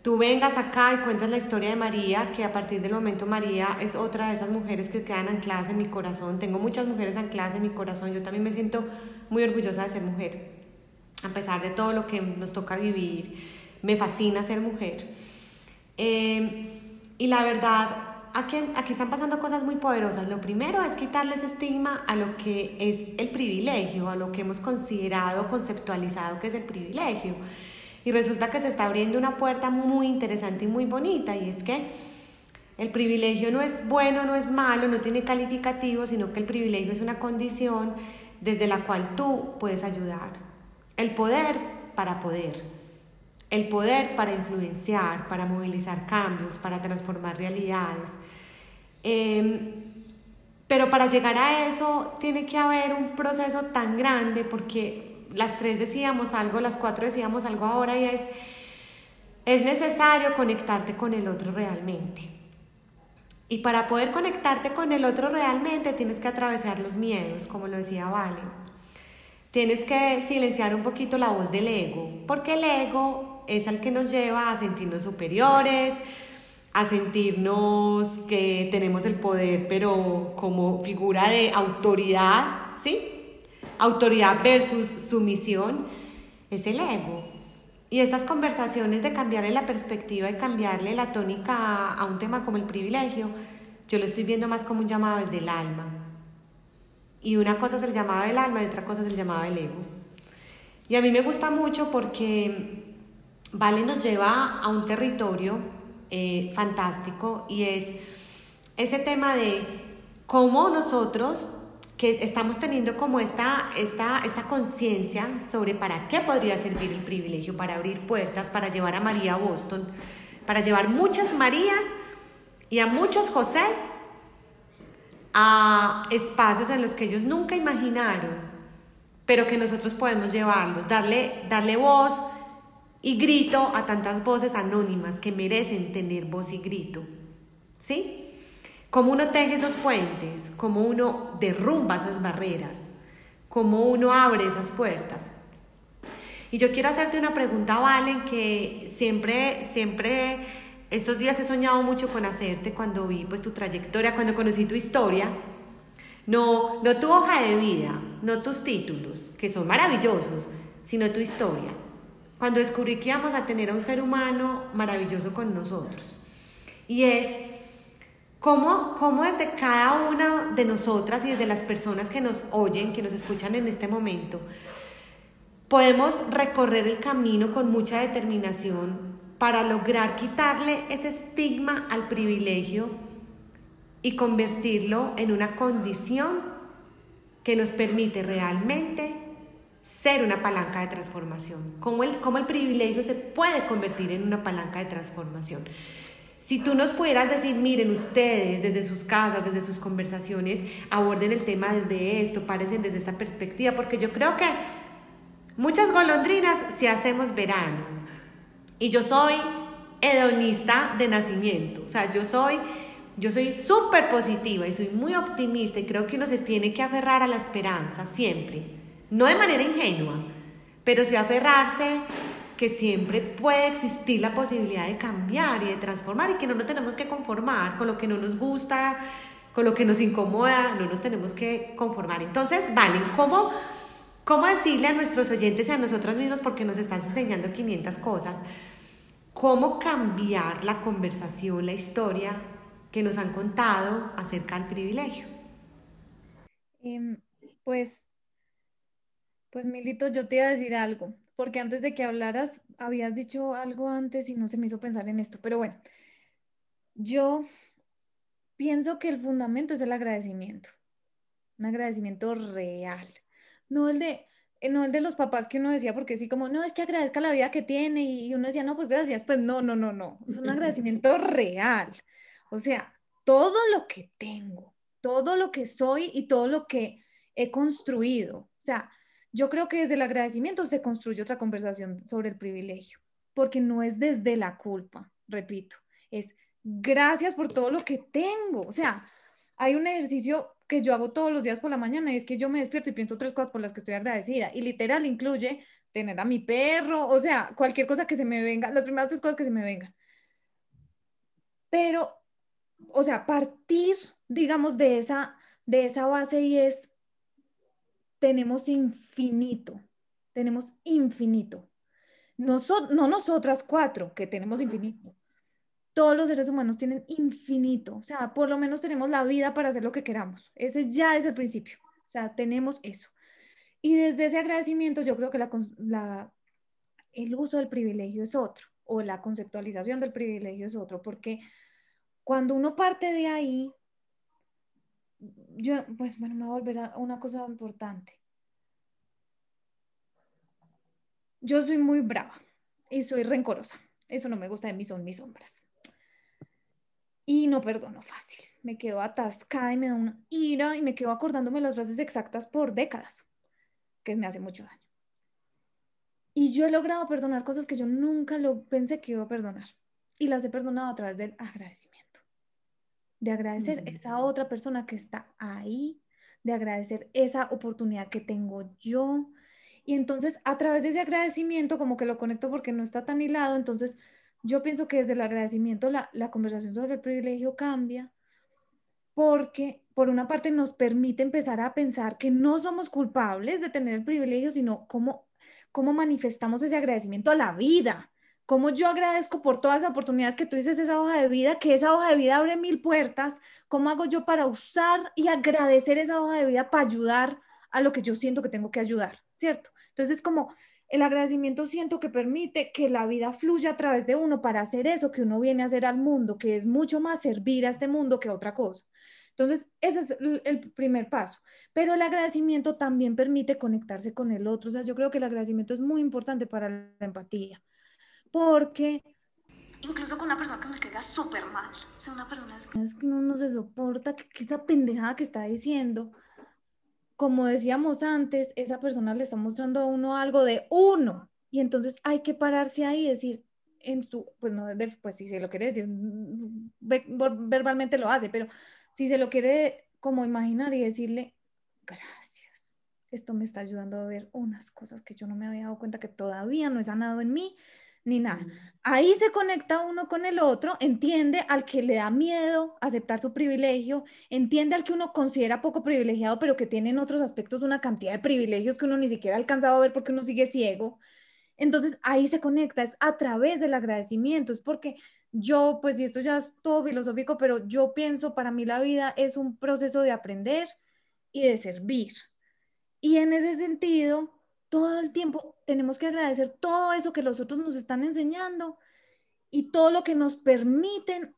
tú vengas acá y cuentas la historia de María, que a partir del momento María es otra de esas mujeres que quedan ancladas en mi corazón. Tengo muchas mujeres ancladas en mi corazón, yo también me siento muy orgullosa de ser mujer, a pesar de todo lo que nos toca vivir, me fascina ser mujer. Eh, y la verdad, aquí, aquí están pasando cosas muy poderosas. Lo primero es quitarles estigma a lo que es el privilegio, a lo que hemos considerado, conceptualizado que es el privilegio. Y resulta que se está abriendo una puerta muy interesante y muy bonita, y es que el privilegio no es bueno, no es malo, no tiene calificativo, sino que el privilegio es una condición desde la cual tú puedes ayudar. El poder para poder. El poder para influenciar, para movilizar cambios, para transformar realidades. Em, pero para llegar a eso tiene que haber un proceso tan grande porque las tres decíamos algo, las cuatro decíamos algo ahora y es, es necesario conectarte con el otro realmente. Y para poder conectarte con el otro realmente tienes que atravesar los miedos, como lo decía Valen. Tienes que silenciar un poquito la voz del ego, porque el ego es al que nos lleva a sentirnos superiores, a sentirnos que tenemos el poder, pero como figura de autoridad, ¿sí? Autoridad versus sumisión, es el ego. Y estas conversaciones de cambiarle la perspectiva y cambiarle la tónica a, un tema como el privilegio, yo lo estoy viendo más como un llamado desde el alma. Y una cosa es el llamado del alma y otra cosa es el llamado del ego. Y a mí me gusta mucho porque Vale nos lleva a un territorio eh, fantástico y es ese tema de cómo nosotros que estamos teniendo como esta, esta, esta conciencia sobre para qué podría servir el privilegio, para abrir puertas, para llevar a María a Boston, para llevar muchas Marías y a muchos Josés a espacios en los que ellos nunca imaginaron, pero que nosotros podemos llevarlos, darle, darle voz y grito a tantas voces anónimas que merecen tener voz y grito. ¿Sí? cómo uno teje esos puentes, cómo uno derrumba esas barreras, cómo uno abre esas puertas. Y yo quiero hacerte una pregunta, Valen, que siempre, siempre, estos días he soñado mucho con hacerte cuando vi pues tu trayectoria, cuando conocí tu historia. No, no tu hoja de vida, no tus títulos, que son maravillosos, sino tu historia. Cuando descubrí que íbamos a tener a un ser humano maravilloso con nosotros. Y es ¿Cómo, ¿Cómo desde cada una de nosotras y desde las personas que nos oyen, que nos escuchan en este momento, podemos recorrer el camino con mucha determinación para lograr quitarle ese estigma al privilegio y convertirlo en una condición que nos permite realmente ser una palanca de transformación? ¿Cómo el, privilegio se puede convertir en una palanca de transformación? Si tú nos pudieras decir, miren ustedes desde sus casas, desde sus conversaciones, aborden el tema desde esto, parecen desde esta perspectiva, porque yo creo que muchas golondrinas si hacemos verano. Y yo soy hedonista de nacimiento, o sea, yo soy yo soy súper positiva y soy muy optimista y creo que uno se tiene que aferrar a la esperanza siempre, no de manera ingenua, pero sí aferrarse que siempre puede existir la posibilidad de cambiar y de transformar y que no nos tenemos que conformar con lo que no nos gusta, con lo que nos incomoda, no nos tenemos que conformar. Entonces, vale, ¿cómo, cómo decirle a nuestros oyentes y a nosotros mismos, porque nos estás enseñando 500 cosas, cómo cambiar la conversación, la historia que nos han contado acerca del privilegio? Em, pues, pues Milito, yo te iba a decir algo porque antes de que hablaras habías dicho algo antes y no se me hizo pensar en esto, pero bueno, yo pienso que el fundamento es el agradecimiento, un agradecimiento real, no el de, eh, no el de los papás que uno decía, porque sí, como, no, es que agradezca la vida que tiene y uno decía, no, pues gracias, pues no, no, no, no, es un agradecimiento real, o sea, todo lo que tengo, todo lo que soy y todo lo que he construido, o sea, yo creo que desde el agradecimiento se construye otra conversación sobre el privilegio, porque no es desde la culpa, repito, es gracias por todo lo que tengo. O sea, hay un ejercicio que yo hago todos los días por la mañana y es que yo me despierto y pienso tres cosas por las que estoy agradecida y literal incluye tener a mi perro, o sea, cualquier cosa que se me venga, las primeras tres cosas que se me vengan. Pero, o sea, partir, digamos, de esa, de esa base y es tenemos infinito, tenemos infinito. no nosotras cuatro, que tenemos infinito. Todos los seres humanos tienen infinito. O sea, por lo menos tenemos la vida para hacer lo que queramos. Ese ya es el principio. O sea, tenemos eso. Y desde ese agradecimiento yo creo que la, el uso del privilegio es otro, o la conceptualización del privilegio es otro, porque cuando uno parte de ahí, yo, pues bueno, me voy a volver a una cosa importante. Yo soy muy brava y soy rencorosa. Eso no me gusta de mí, son mis sombras. Y no perdono fácil. Me quedo atascada y me da una ira y me quedo acordándome las frases exactas por décadas, que me hace mucho daño. Y yo he logrado perdonar cosas que yo nunca lo pensé que iba a perdonar. Y las he perdonado a través del agradecimiento de agradecer esa otra persona que está ahí, de agradecer esa oportunidad que tengo yo. Y entonces a través de ese agradecimiento, como que lo conecto porque no está tan hilado, entonces yo pienso que desde el agradecimiento la, la conversación sobre el privilegio cambia, porque por una parte nos permite empezar a pensar que no somos culpables de tener el privilegio, sino cómo, cómo manifestamos ese agradecimiento a la vida. Cómo yo agradezco por todas las oportunidades que tú dices esa hoja de vida, que esa hoja de vida abre mil puertas. ¿Cómo hago yo para usar y agradecer esa hoja de vida para ayudar a lo que yo siento que tengo que ayudar? ¿Cierto? Entonces, como el agradecimiento siento que permite que la vida fluya a través de uno para hacer eso que uno viene a hacer al mundo, que es mucho más servir a este mundo que otra cosa. Entonces, ese es el primer paso. Pero el agradecimiento también permite conectarse con el otro. O sea, yo creo que el agradecimiento es muy importante para la empatía, porque incluso con una persona que me queda súper mal, o sea, una persona es que uno no se soporta, que, que esa pendejada que está diciendo, como decíamos antes, esa persona le está mostrando a uno algo de uno. Y entonces hay que pararse ahí y decir, en su, pues no, pues si se lo quiere decir, verbalmente lo hace, pero si se lo quiere como imaginar y decirle, gracias, esto me está ayudando a ver unas cosas que yo no me había dado cuenta que todavía no he sanado en mí, ni nada. Ahí se conecta uno con el otro, entiende al que le da miedo aceptar su privilegio, entiende al que uno considera poco privilegiado, pero que tiene en otros aspectos una cantidad de privilegios que uno ni siquiera ha alcanzado a ver porque uno sigue ciego. Entonces ahí se conecta, es a través del agradecimiento, es porque yo, pues, y esto ya es todo filosófico, pero yo pienso, para mí la vida es un proceso de aprender y de servir. Y en ese sentido, todo el tiempo tenemos que agradecer todo eso que los otros nos están enseñando y todo lo que nos permiten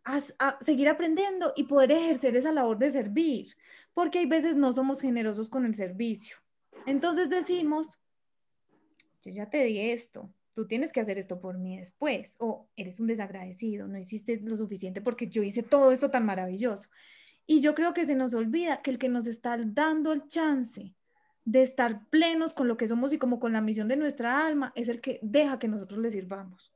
seguir aprendiendo y poder ejercer esa labor de servir, porque hay veces no somos generosos con el servicio. Entonces decimos, yo ya te di esto, tú tienes que hacer esto por mí después, o eres un desagradecido, no hiciste lo suficiente porque yo hice todo esto tan maravilloso. Y yo creo que se nos olvida que el que nos está dando el chance de estar plenos con lo que somos y como con la misión de nuestra alma, es el que deja que nosotros le sirvamos.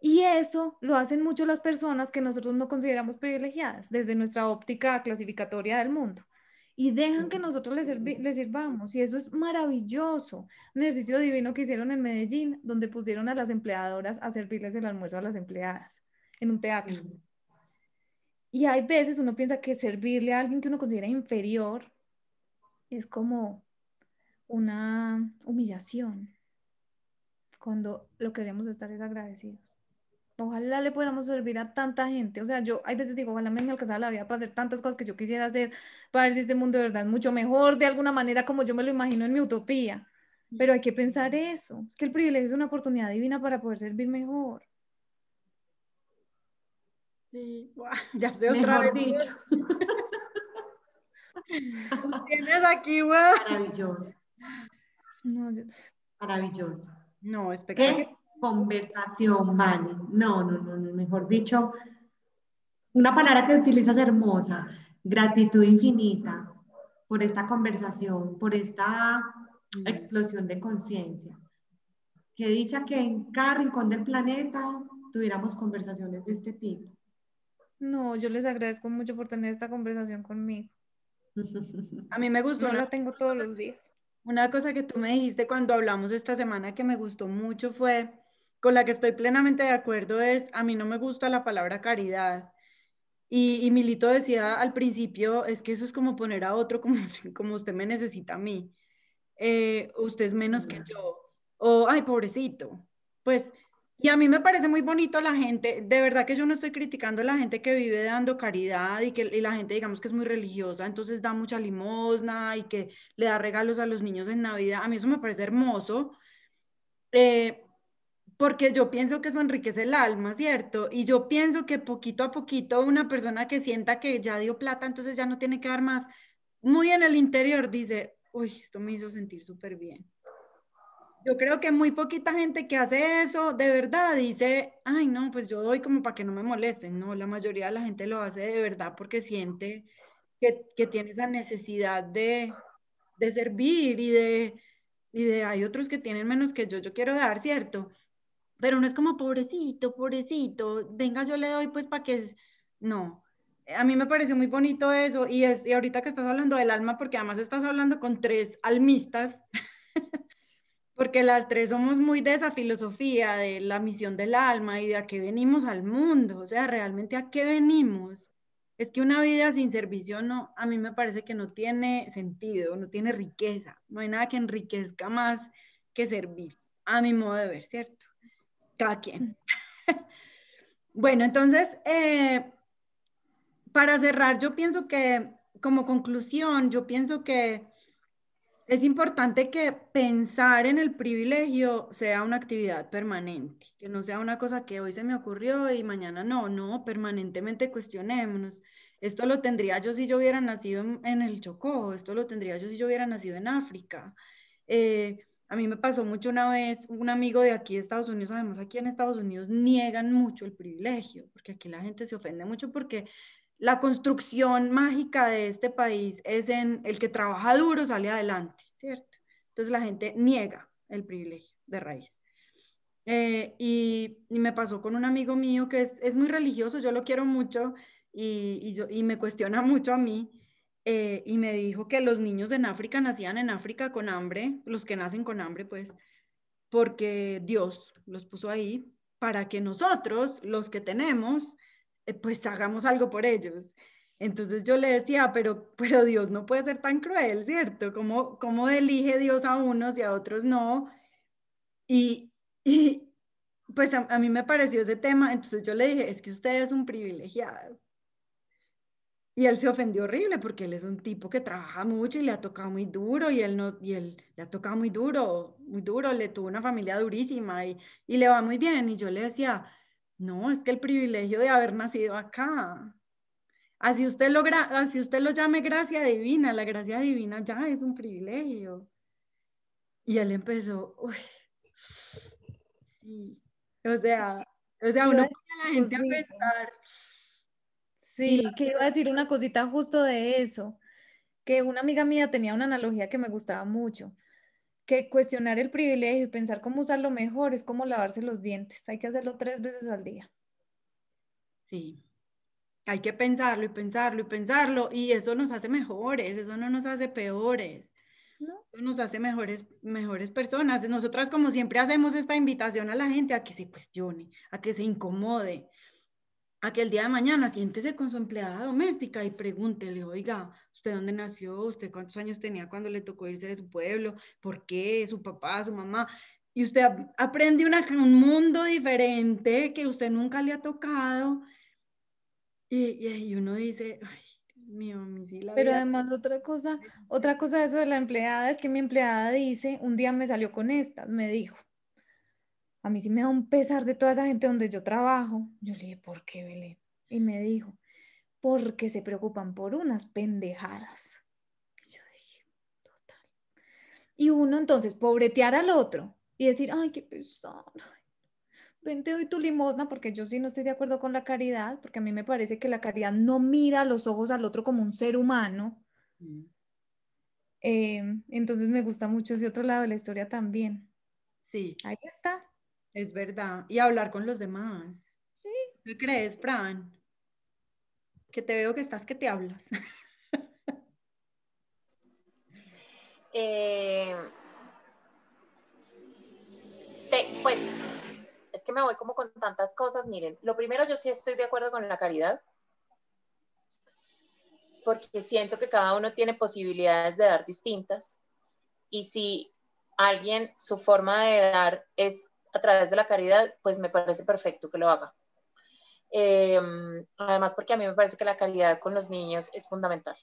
Y eso lo hacen mucho las personas que nosotros no consideramos privilegiadas desde nuestra óptica clasificatoria del mundo. Y dejan que nosotros les, sirvamos. Y eso es maravilloso. Un ejercicio divino que hicieron en Medellín, donde pusieron a las empleadoras a servirles el almuerzo a las empleadas en un teatro. Y hay veces uno piensa que servirle a alguien que uno considera inferior es como una humillación cuando lo queremos estar es agradecidos. Ojalá le pudiéramos servir a tanta gente. O sea, yo hay veces digo, ojalá me, alcanzara la vida para hacer tantas cosas que yo quisiera hacer, para ver si este mundo de verdad es mucho mejor, de alguna manera como yo me lo imagino en mi utopía. Pero hay que pensar eso. Es que el privilegio es una oportunidad divina para poder servir mejor. Sí, ya sé otra vez. Dicho. tienes aquí. Maravilloso. No, Maravilloso. No, espectacular. ¿Qué conversación, vale? No, no, no, no, mejor dicho, una palabra que utilizas hermosa, gratitud infinita por esta conversación, por esta explosión de conciencia. Que dicha que en cada rincón del planeta tuviéramos conversaciones de este tipo. No, yo les agradezco mucho por tener esta conversación conmigo. A mí me gustó. No la tengo todos los días. Una cosa que tú me dijiste cuando hablamos esta semana que me gustó mucho fue, con la que estoy plenamente de acuerdo, es, a mí no me gusta la palabra caridad. Y, Milito decía al principio, es que eso es como poner a otro como, como usted me necesita a mí. Eh, usted es menos que yo. O, ay, pobrecito. Pues y a mí me parece muy bonito la gente, de verdad que yo no estoy criticando a la gente que vive dando caridad y que la gente digamos que es muy religiosa, entonces da mucha limosna y que le da regalos a los niños en Navidad. A mí eso me parece hermoso, eh, porque yo pienso que eso enriquece el alma, ¿cierto? Y yo pienso que poquito a poquito una persona que sienta que ya dio plata, entonces ya no tiene que dar más, muy en el interior dice, uy, esto me hizo sentir súper bien. Yo creo que muy poquita gente que hace eso de verdad dice, ay, no, pues yo doy como para que no me molesten. No, la mayoría de la gente lo hace de verdad porque siente que, que tiene esa necesidad de, de servir y de, y de, hay otros que tienen menos que yo, yo quiero dar, ¿cierto? Pero no es como pobrecito, pobrecito, venga, yo le doy pues para que, no. A mí me pareció muy bonito eso y, es, y ahorita que estás hablando del alma, porque además estás hablando con tres almistas, porque las tres somos muy de esa filosofía de la misión del alma y de a qué venimos al mundo, o sea, realmente a qué venimos. Es que una vida sin servicio no, a mí me parece que no tiene sentido, no tiene riqueza, no hay nada que enriquezca más que servir, a mi modo de ver, ¿cierto? Cada quien. bueno, entonces, eh, para cerrar, yo pienso que como conclusión, yo pienso que es importante que pensar en el privilegio sea una actividad permanente, que no sea una cosa que hoy se me ocurrió y mañana no, no, permanentemente cuestionémonos. Esto lo tendría yo si yo hubiera nacido en, el Chocó, esto lo tendría yo si yo hubiera nacido en África. Eh, a mí me pasó mucho una vez, un amigo de aquí de Estados Unidos, además aquí en Estados Unidos niegan mucho el privilegio, porque aquí la gente se ofende mucho porque la construcción mágica de este país es en el que trabaja duro sale adelante, ¿cierto? Entonces la gente niega el privilegio de raíz. Eh, y, me pasó con un amigo mío que es, muy religioso, yo lo quiero mucho y, me cuestiona mucho a mí. Eh, y me dijo que los niños en África nacían en África con hambre, los que nacen con hambre, pues, porque Dios los puso ahí para que nosotros, los que tenemos, pues hagamos algo por ellos. Entonces yo le decía, pero, pero Dios no puede ser tan cruel, ¿cierto? ¿Cómo, cómo elige Dios a unos y a otros no? Y, y pues a, a, mí me pareció ese tema, entonces yo le dije, es que usted es un privilegiado. Y él se ofendió horrible porque él es un tipo que trabaja mucho y le ha tocado muy duro y él no y él le ha tocado muy duro, muy duro, le tuvo una familia durísima y, y le va muy bien y yo le decía, no, es que el privilegio de haber nacido acá. Así usted, logra, así usted lo llame gracia divina, la gracia divina ya es un privilegio. Y él empezó, uy, sí, o sea, o sea, uno pone a la gente a pensar. Sí, que iba a decir una cosita justo de eso, que una amiga mía tenía una analogía que me gustaba mucho que cuestionar el privilegio y pensar cómo usarlo mejor es como lavarse los dientes. Hay que hacerlo tres veces al día. Sí, hay que pensarlo y pensarlo y pensarlo y eso nos hace mejores, eso no nos hace peores. ¿No? nos hace mejores, mejores personas. Nosotras, como siempre, hacemos esta invitación a la gente a que se cuestione, a que se incomode, a que el día de mañana siéntese con su empleada doméstica y pregúntele, oiga, ¿usted dónde nació? ¿Usted cuántos años tenía cuando le tocó irse de su pueblo? ¿Por qué? ¿Su papá? ¿Su mamá? Y usted aprende una, un mundo diferente que usted nunca le ha tocado. Y, y, uno dice, ay, Dios mío, mi sí la Pero además otra cosa, otra cosa de eso de la empleada es que mi empleada dice, un día me salió con estas, me dijo, a mí sí me da un pesar de toda esa gente donde yo trabajo. Yo le dije, ¿por qué, Belén? Y me dijo, porque se preocupan por unas pendejadas. Y yo dije, total. Y uno entonces pobretear al otro y decir, ay, qué pesar. Ven, te doy tu limosna, porque yo sí no estoy de acuerdo con la caridad, porque a mí me parece que la caridad no mira a los ojos al otro como un ser humano. Mm. Em, entonces me gusta mucho ese otro lado de la historia también. Sí. Ahí está. Es verdad. Y hablar con los demás. Sí. ¿Qué crees, Fran? Que te veo que estás que te hablas. Eh, pues es que me voy como con tantas cosas. Miren, lo primero, yo sí estoy de acuerdo con la caridad, porque siento que cada uno tiene posibilidades de dar distintas. Y si alguien, su forma de dar es a través de la caridad, pues me parece perfecto que lo haga. Em, además, porque a mí me parece que la caridad con los niños es fundamental.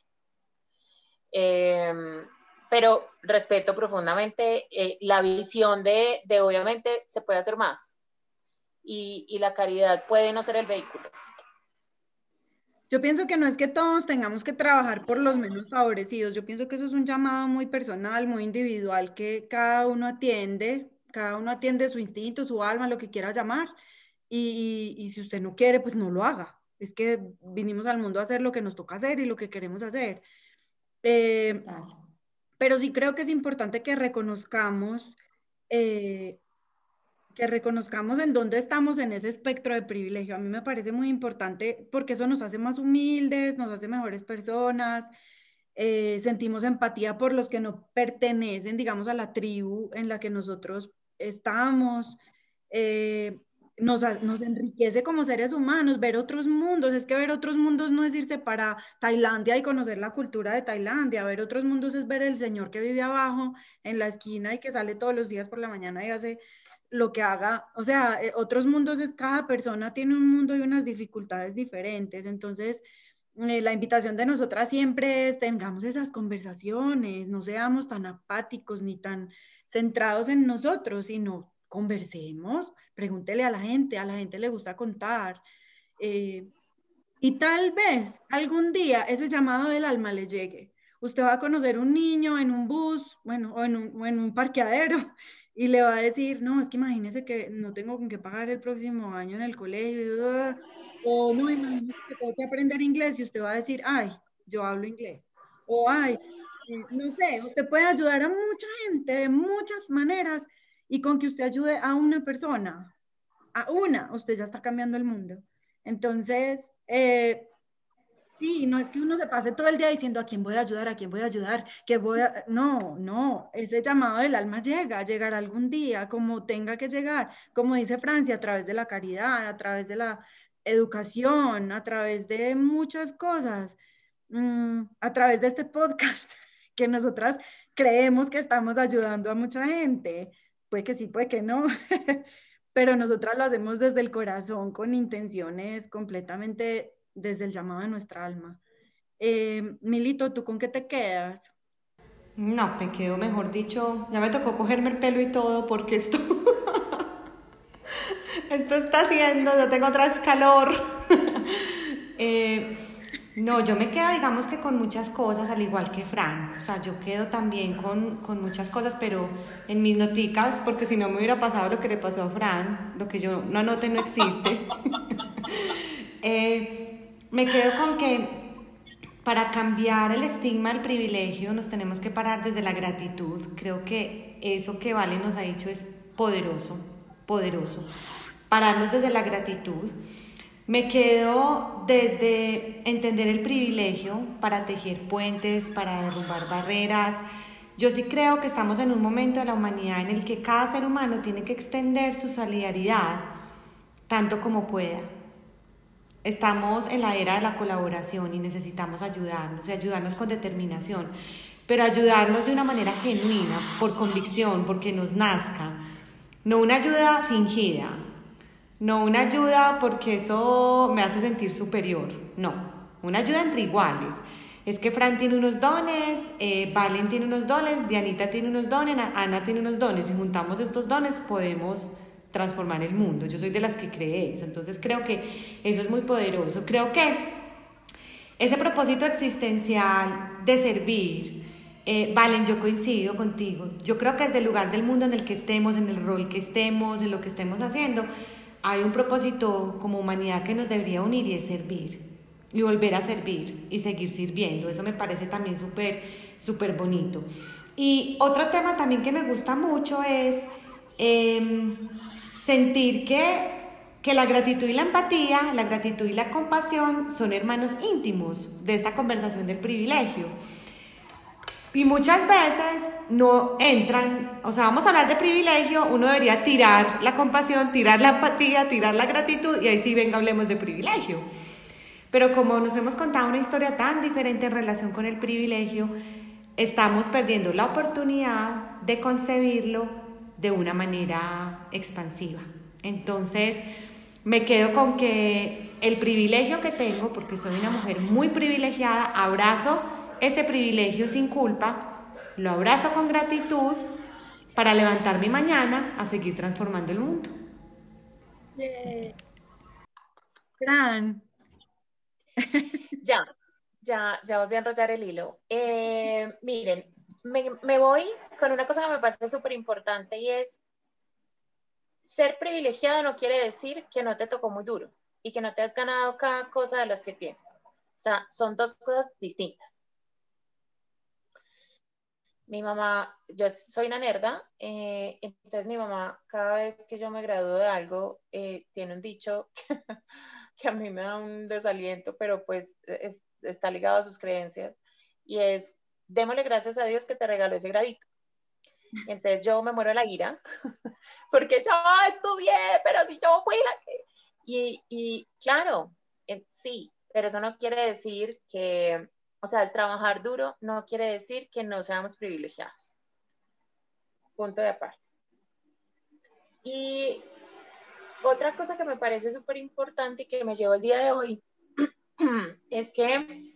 Em, pero respeto profundamente eh, la visión de, de, obviamente, se puede hacer más. Y, y la caridad puede no ser el vehículo. Yo pienso que no es que todos tengamos que trabajar por los menos favorecidos. Yo pienso que eso es un llamado muy personal, muy individual, que cada uno atiende cada uno atiende su instinto, su alma, lo que quiera llamar, y, si usted no quiere, pues no lo haga. Es que vinimos al mundo a hacer lo que nos toca hacer y lo que queremos hacer. Eh, pero sí creo que es importante que reconozcamos, eh, que reconozcamos en dónde estamos en ese espectro de privilegio. A mí me parece muy importante porque eso nos hace más humildes, nos hace mejores personas, eh, sentimos empatía por los que no pertenecen, digamos, a la tribu en la que nosotros estamos. Eh, nos, nos enriquece como seres humanos, ver otros mundos. Es que ver otros mundos no es irse para Tailandia y conocer la cultura de Tailandia. Ver otros mundos es ver el señor que vive abajo en la esquina y que sale todos los días por la mañana y hace lo que haga. O sea, eh, otros mundos es cada persona tiene un mundo y unas dificultades diferentes. Entonces, eh, la invitación de nosotras siempre es tengamos esas conversaciones, no seamos tan apáticos ni tan centrados en nosotros, sino conversemos, pregúntele a la gente, a la gente le gusta contar. Eh, y tal vez algún día ese llamado del alma le llegue. Usted va a conocer un niño en un bus, bueno, o en un, en un parqueadero, y le va a decir, no, es que imagínese que no tengo con qué pagar el próximo año en el colegio, o no, imagínese que tengo que aprender inglés, y usted va a decir, ay, yo hablo inglés, o ay, eh, no sé, usted puede ayudar a mucha gente de muchas maneras y con que usted ayude a una persona, a una, usted ya está cambiando el mundo. Entonces, eh, sí, no es que uno se pase todo el día diciendo a quién voy a ayudar, a quién voy a ayudar, que voy a... No, no, ese llamado del alma llega, llegará algún día, como tenga que llegar, como dice Francia, a través de la caridad, a través de la educación, a través de muchas cosas, mm, a través de este podcast, que nosotras creemos que estamos ayudando a mucha gente puede que sí, puede que no, pero nosotras lo hacemos desde el corazón, con intenciones completamente desde el llamado de nuestra alma. Eh, Milito, ¿tú con qué te quedas? No, me quedo mejor dicho, ya me tocó cogerme el pelo y todo porque esto, esto está haciendo, yo tengo otra calor. eh, no, yo me quedo, digamos que con muchas cosas, al igual que Fran. O sea, yo quedo también con, con muchas cosas, pero en mis noticas, porque si no me hubiera pasado lo que le pasó a Fran, lo que yo no anote no existe. Eh, me quedo con que para cambiar el estigma del privilegio nos tenemos que parar desde la gratitud. Creo que eso que Vale nos ha dicho es poderoso, poderoso. Pararnos desde la gratitud. Me quedo desde entender el privilegio para tejer puentes, para derrumbar barreras. Yo sí creo que estamos en un momento de la humanidad en el que cada ser humano tiene que extender su solidaridad tanto como pueda. Estamos en la era de la colaboración y necesitamos ayudarnos y ayudarnos con determinación, pero ayudarnos de una manera genuina, por convicción, porque nos nazca, no una ayuda fingida, no una ayuda porque eso me hace sentir superior, no, una ayuda entre iguales. Es que Fran tiene unos dones, eh, Valen tiene unos dones, Dianita tiene unos dones, Ana tiene unos dones. Si juntamos estos dones podemos transformar el mundo. Yo soy de las que cree eso. Entonces creo que eso es muy poderoso. Creo que ese propósito existencial de servir, eh, Valen, yo coincido contigo. Yo creo que desde el lugar del mundo en el que estemos, en el rol que estemos, en lo que estemos haciendo, hay un propósito como humanidad que nos debería unir y es servir y volver a servir y seguir sirviendo. Eso me parece también súper, súper bonito. Y otro tema también que me gusta mucho es em, sentir que, que la gratitud y la empatía, la gratitud y la compasión son hermanos íntimos de esta conversación del privilegio. Y muchas veces no entran, o sea, vamos a hablar de privilegio, uno debería tirar la compasión, tirar la empatía, tirar la gratitud y ahí sí venga, hablemos de privilegio. Pero como nos hemos contado una historia tan diferente en relación con el privilegio, estamos perdiendo la oportunidad de concebirlo de una manera expansiva. Entonces, me quedo con que el privilegio que tengo, porque soy una mujer muy privilegiada, abrazo ese privilegio sin culpa, lo abrazo con gratitud para levantarme mañana a seguir transformando el mundo. Fran. Ya, ya, ya volví a enrollar el hilo. Eh, miren, me, me voy con una cosa que me parece súper importante y es ser privilegiado no quiere decir que no te tocó muy duro y que no te has ganado cada cosa de las que tienes. O sea, son dos cosas distintas mi mamá, yo soy una nerda, eh, entonces mi mamá cada vez que yo me gradúo de algo, eh, tiene un dicho que a mí me da un desaliento, pero pues está ligado a sus creencias, y es, démosle gracias a Dios que te regaló ese gradito. Entonces yo me muero de la ira, porque yo estudié, pero si yo fui la que... Y, y claro, eh, sí, pero eso no quiere decir que, o sea, el trabajar duro no quiere decir que no seamos privilegiados. Punto de aparte. Y otra cosa que me parece súper importante y que me llevo el día de hoy es que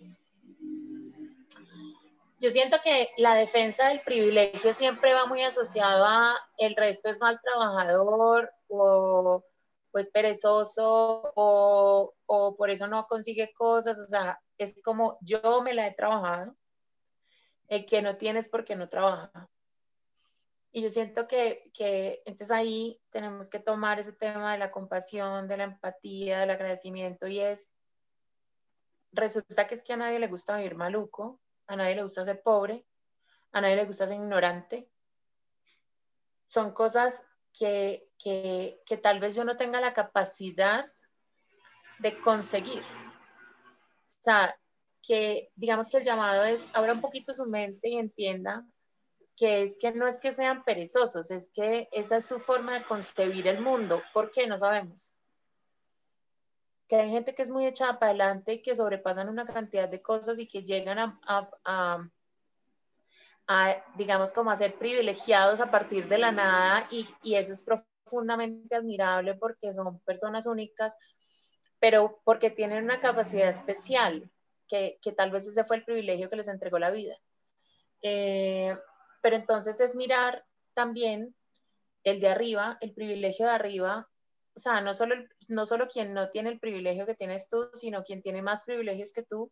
yo siento que la defensa del privilegio siempre va muy asociado a el resto es mal trabajador o pues perezoso o, o por eso no consigue cosas, o sea, es como yo me la he trabajado, el que no tiene es porque no trabaja. Y yo siento que, que entonces ahí tenemos que tomar ese tema de la compasión, de la empatía, del agradecimiento y es, resulta que es que a nadie le gusta vivir maluco, a nadie le gusta ser pobre, a nadie le gusta ser ignorante. Son cosas que, que, que tal vez yo no tenga la capacidad de conseguir. O sea, que digamos que el llamado es abra un poquito su mente y entienda que es que no es que sean perezosos, es que esa es su forma de concebir el mundo. ¿Por qué? No sabemos que hay gente que es muy echada para adelante y que sobrepasan una cantidad de cosas y que llegan a, digamos, como a ser privilegiados a partir de la nada y, y, eso es profundamente admirable porque son personas únicas, pero porque tienen una capacidad especial, que, que tal vez ese fue el privilegio que les entregó la vida. Eh, pero entonces es mirar también el de arriba, el privilegio de arriba, o sea, no solo, no solo quien no tiene el privilegio que tienes tú, sino quien tiene más privilegios que tú,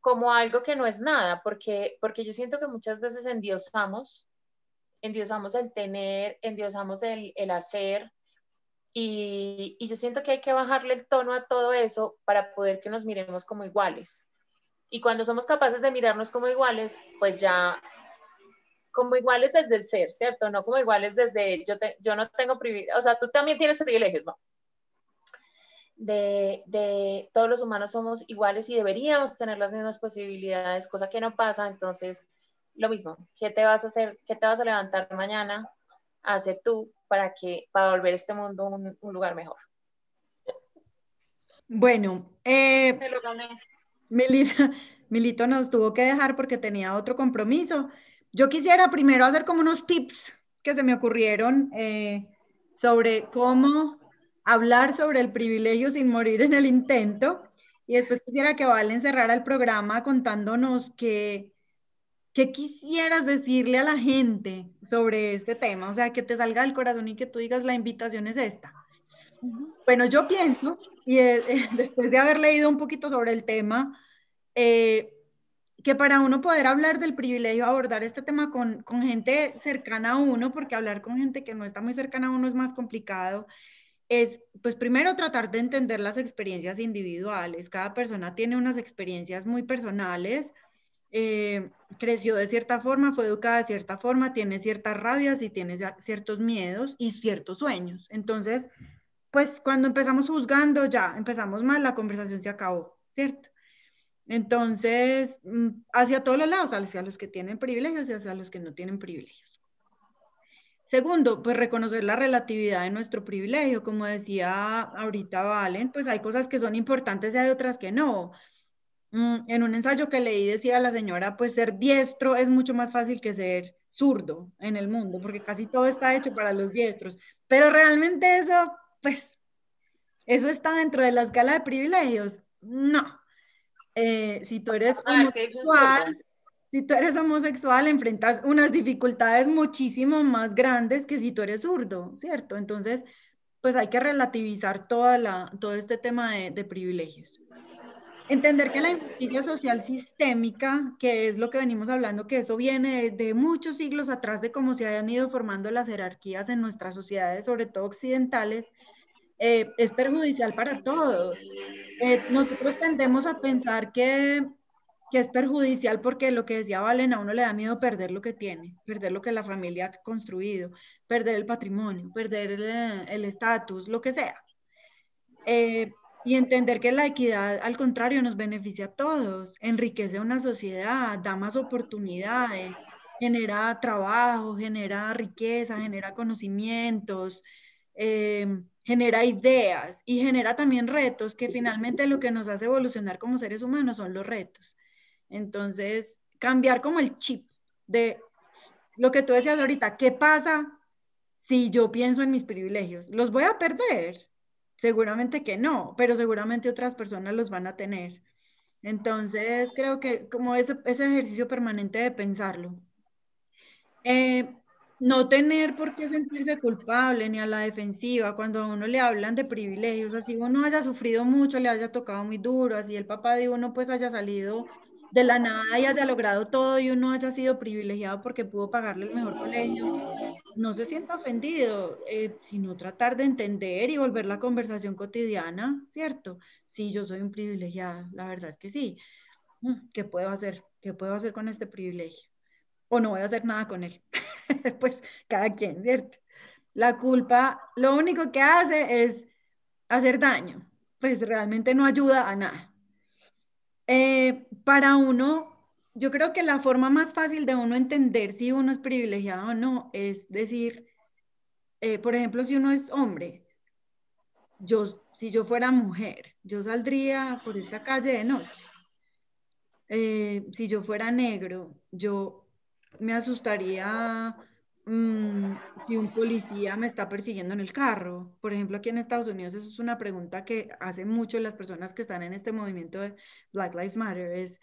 como algo que no es nada, porque, porque yo siento que muchas veces endiosamos, endiosamos el tener, endiosamos el, el hacer, y, y, yo siento que hay que bajarle el tono a todo eso para poder que nos miremos como iguales. Y cuando somos capaces de mirarnos como iguales, pues ya como iguales desde el ser, ¿cierto? No como iguales desde yo, yo no tengo privilegios, o sea, tú también tienes privilegios, ¿no? De, de, todos los humanos somos iguales y deberíamos tener las mismas posibilidades, cosa que no pasa, entonces lo mismo, ¿qué te vas a hacer, qué te vas a levantar mañana a hacer tú para que para volver este mundo un, un lugar mejor? Bueno, eh, Me lo gané. Milito, Milito nos tuvo que dejar porque tenía otro compromiso. Yo quisiera primero hacer como unos tips que se me ocurrieron eh, sobre cómo hablar sobre el privilegio sin morir en el intento. Y después quisiera que Valen cerrara el programa contándonos qué quisieras decirle a la gente sobre este tema. O sea, que te salga del corazón y que tú digas, la invitación es esta. Bueno, yo pienso, y eh, después de haber leído un poquito sobre el tema, eh, que para uno poder hablar del privilegio, abordar este tema con, con, gente cercana a uno, porque hablar con gente que no está muy cercana a uno es más complicado, es, pues primero tratar de entender las experiencias individuales. Cada persona tiene unas experiencias muy personales, eh, creció de cierta forma, fue educada de cierta forma, tiene ciertas rabias y tiene ciertos miedos y ciertos sueños. Entonces, pues cuando empezamos juzgando, ya empezamos mal, la conversación se acabó, ¿cierto? Entonces, mm, hacia todos los lados, hacia los que tienen privilegios y hacia los que no tienen privilegios. Segundo, pues reconocer la relatividad de nuestro privilegio. Como decía ahorita Valen, pues hay cosas que son importantes y hay otras que no. Mm, en un ensayo que leí decía la señora, pues ser diestro es mucho más fácil que ser zurdo en el mundo, porque casi todo está hecho para los diestros. Pero realmente eso, pues, eso está dentro de la escala de privilegios. No, eh, si tú eres homosexual, si tú eres homosexual, enfrentas unas dificultades muchísimo más grandes que si tú eres zurdo, ¿cierto? Entonces, pues hay que relativizar toda la, todo este tema de, de privilegios. Entender que la injusticia social sistémica, que es lo que venimos hablando, que eso viene de, de, muchos siglos atrás de cómo se hayan ido formando las jerarquías en nuestras sociedades, sobre todo occidentales, eh, es perjudicial para todos. Eh, nosotros tendemos a pensar que, que, es perjudicial porque lo que decía Valen, a uno le da miedo perder lo que tiene, perder lo que la familia ha construido, perder el patrimonio, perder el estatus, lo que sea. Eh, y entender que la equidad, al contrario, nos beneficia a todos, enriquece una sociedad, da más oportunidades, genera trabajo, genera riqueza, genera conocimientos, eh, genera ideas y genera también retos que finalmente lo que nos hace evolucionar como seres humanos son los retos. Entonces, cambiar como el chip de lo que tú decías ahorita, ¿qué pasa si yo pienso en mis privilegios? ¿Los voy a perder? Seguramente que no, pero seguramente otras personas los van a tener. Entonces, creo que como ese, ejercicio permanente de pensarlo. Eh, no tener por qué sentirse culpable ni a la defensiva cuando a uno le hablan de privilegios, así uno haya sufrido mucho, le haya tocado muy duro, así el papá de uno pues haya salido de la nada y haya logrado todo y uno haya sido privilegiado porque pudo pagarle el mejor colegio, no se sienta ofendido, eh, sino tratar de entender y volver la conversación cotidiana, ¿cierto? Sí, yo soy un privilegiado, la verdad es que sí. Mm, ¿Qué puedo hacer? ¿Qué puedo hacer con este privilegio? O no voy a hacer nada con él. pues cada quien, ¿cierto? La culpa lo único que hace es hacer daño, pues realmente no ayuda a nada. Eh, para uno, yo creo que la forma más fácil de uno entender si uno es privilegiado o no es decir, eh, por ejemplo, si uno es hombre, yo, si yo fuera mujer, yo saldría por esta calle de noche. Eh, si yo fuera negro, yo me asustaría mm, si un policía me está persiguiendo en el carro. Por ejemplo, aquí en Estados Unidos, eso es una pregunta que hacen mucho las personas que están en este movimiento de Black Lives Matter, es,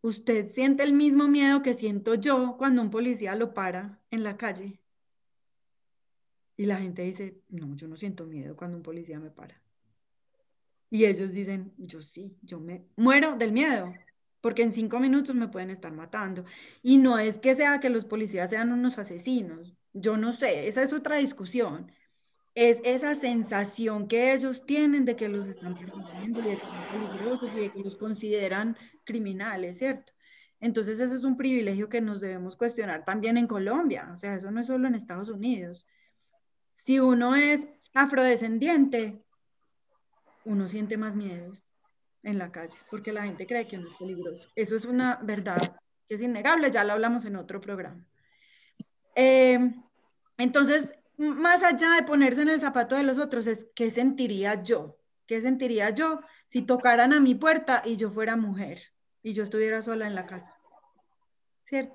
¿usted siente el mismo miedo que siento yo cuando un policía lo para en la calle? Y la gente dice, no, yo no siento miedo cuando un policía me para. Y ellos dicen, yo sí, yo me muero del miedo porque en cinco minutos me pueden estar matando. Y no es que sea que los policías sean unos asesinos, yo no sé, esa es otra discusión. Es esa sensación que ellos tienen de que los están persiguiendo y de que son peligrosos y de que los consideran criminales, ¿cierto? Entonces ese es un privilegio que nos debemos cuestionar también en Colombia, o sea, eso no es solo en Estados Unidos. Si uno es afrodescendiente, uno siente más miedo en la calle, porque la gente cree que no es peligroso. Eso es una verdad que es innegable, ya lo hablamos en otro programa. Em, entonces, más allá de ponerse en el zapato de los otros, es qué sentiría yo, qué sentiría yo si tocaran a mi puerta y yo fuera mujer y yo estuviera sola en la casa. ¿Cierto?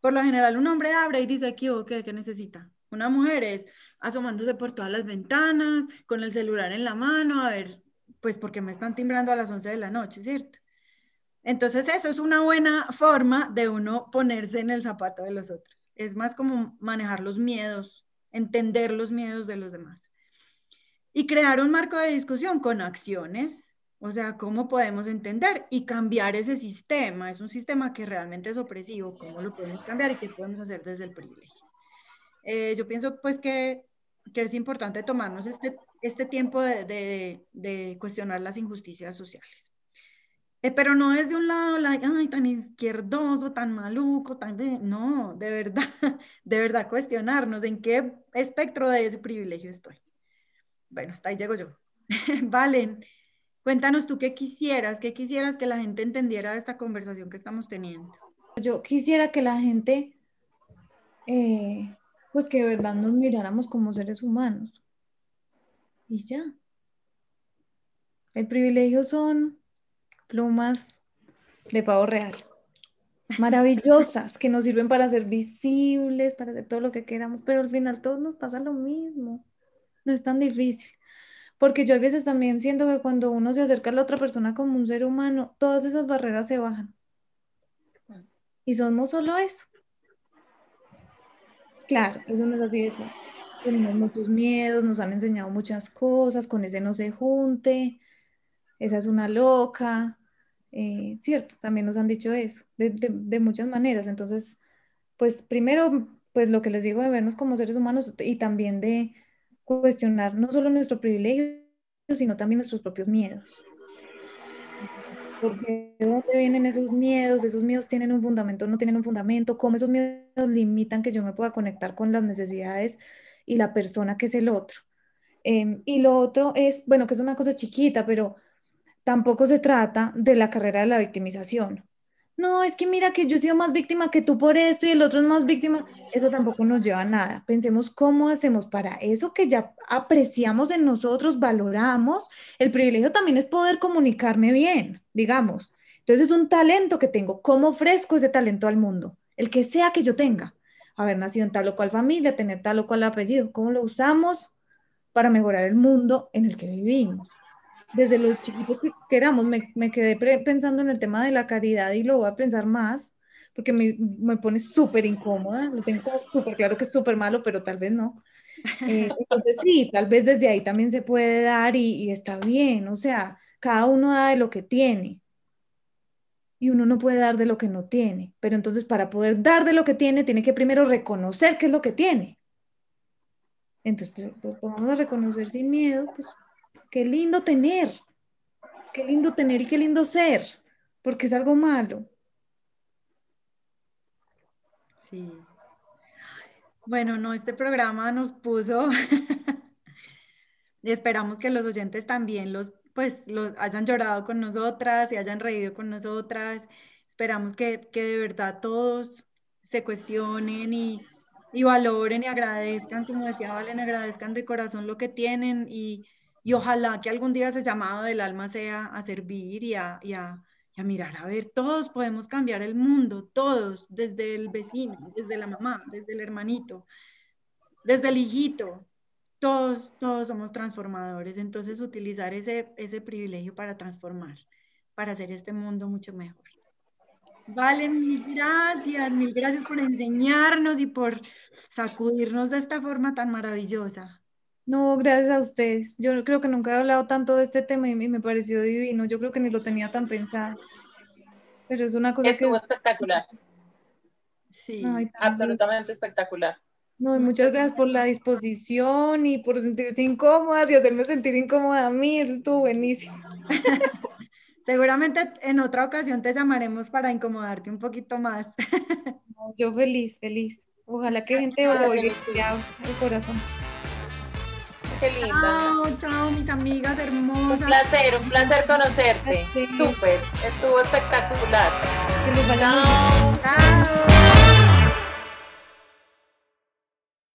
Por lo general, un hombre abre y dice, ¿qué, qué, qué necesita? Una mujer es asomándose por todas las ventanas, con el celular en la mano, a ver pues porque me están timbrando a las 11 de la noche, ¿cierto? Entonces eso es una buena forma de uno ponerse en el zapato de los otros. Es más como manejar los miedos, entender los miedos de los demás. Y crear un marco de discusión con acciones, o sea, cómo podemos entender y cambiar ese sistema. Es un sistema que realmente es opresivo, cómo lo podemos cambiar y qué podemos hacer desde el privilegio. Eh, yo pienso pues que, que es importante tomarnos este este tiempo de, cuestionar las injusticias sociales. Eh, pero no es de un lado, ay, tan izquierdoso, tan maluco, tan... no, de verdad, de verdad cuestionarnos en qué espectro de ese privilegio estoy. Bueno, hasta ahí llego yo. Valen, cuéntanos tú qué quisieras, qué quisieras que la gente entendiera de esta conversación que estamos teniendo. Yo quisiera que la gente, eh, pues que de verdad nos miráramos como seres humanos, y ya. El privilegio son plumas de pavo real, maravillosas, que nos sirven para ser visibles, para hacer todo lo que queramos, pero al final todos nos pasa lo mismo. No es tan difícil. Porque yo a veces también siento que cuando uno se acerca a la otra persona como un ser humano, todas esas barreras se bajan. Y somos solo eso. Claro, eso no es así de fácil tenemos muchos miedos, nos han enseñado muchas cosas, con ese no se junte, esa es una loca, eh, cierto, también nos han dicho eso, de, muchas maneras. Entonces, pues primero, pues lo que les digo de vernos como seres humanos y también de cuestionar no solo nuestro privilegio, sino también nuestros propios miedos. Porque de dónde vienen esos miedos, esos miedos tienen un fundamento, no tienen un fundamento, cómo esos miedos limitan que yo me pueda conectar con las necesidades y la persona que es el otro. Em, y lo otro es, bueno, que es una cosa chiquita, pero tampoco se trata de la carrera de la victimización. no, es que mira que yo he sido más víctima que tú por esto y el otro es más víctima, eso tampoco nos lleva a nada. Pensemos cómo hacemos para eso que ya apreciamos en nosotros, valoramos. El privilegio también es poder comunicarme bien, digamos. Entonces es un talento que tengo. ¿Cómo ofrezco ese talento al mundo? El que sea que yo tenga. Haber nacido en tal o cual familia, tener tal o cual apellido. ¿Cómo lo usamos para mejorar el mundo en el que vivimos? desde lo chiquito que queramos, me, me quedé pensando en el tema de la caridad y lo voy a pensar más, porque me, me pone súper incómoda, lo tengo súper claro que es súper malo, pero tal vez no. Eh, entonces sí, tal vez desde ahí también se puede dar y, y está bien, o sea, cada uno da de lo que tiene y uno no puede dar de lo que no tiene. Pero entonces para poder dar de lo que tiene, tiene que primero reconocer qué es lo que tiene. Entonces, pues, pues vamos a reconocer sin miedo, pues Qué lindo tener, qué lindo tener y qué lindo ser, porque es algo malo. Sí. Bueno, no, este programa nos puso, y esperamos que los oyentes también los, pues, los hayan llorado con nosotras y hayan reído con nosotras. Esperamos que, que de verdad todos se cuestionen y, y valoren y agradezcan, como decía Valen, agradezcan de corazón lo que tienen y, y ojalá que algún día ese llamado del alma sea a servir y a, y a, mirar, a ver, todos podemos cambiar el mundo, todos, desde el vecino, desde la mamá, desde el hermanito, desde el hijito, todos, todos somos transformadores. Entonces, utilizar ese, ese privilegio para transformar, para hacer este mundo mucho mejor. Vale, mil gracias, mil gracias por enseñarnos y por sacudirnos de esta forma tan maravillosa. No, gracias a ustedes. Yo creo que nunca he hablado tanto de este tema y me pareció divino. Yo creo que ni lo tenía tan pensado. Pero es una cosa Estuvo que... espectacular. Sí. Absolutamente espectacular. No, y muchas gracias por la disposición y por sentirse incómodas y hacerme sentir incómoda a mí. Eso estuvo buenísimo. Seguramente en otra ocasión te llamaremos para incomodarte un poquito más. Yo feliz, feliz. Ojalá que gente oiga el corazón. Qué. Chao, chao, mis amigas hermosas. Un placer, un placer conocerte. Súper, estuvo espectacular. Que les vaya chao. Chao.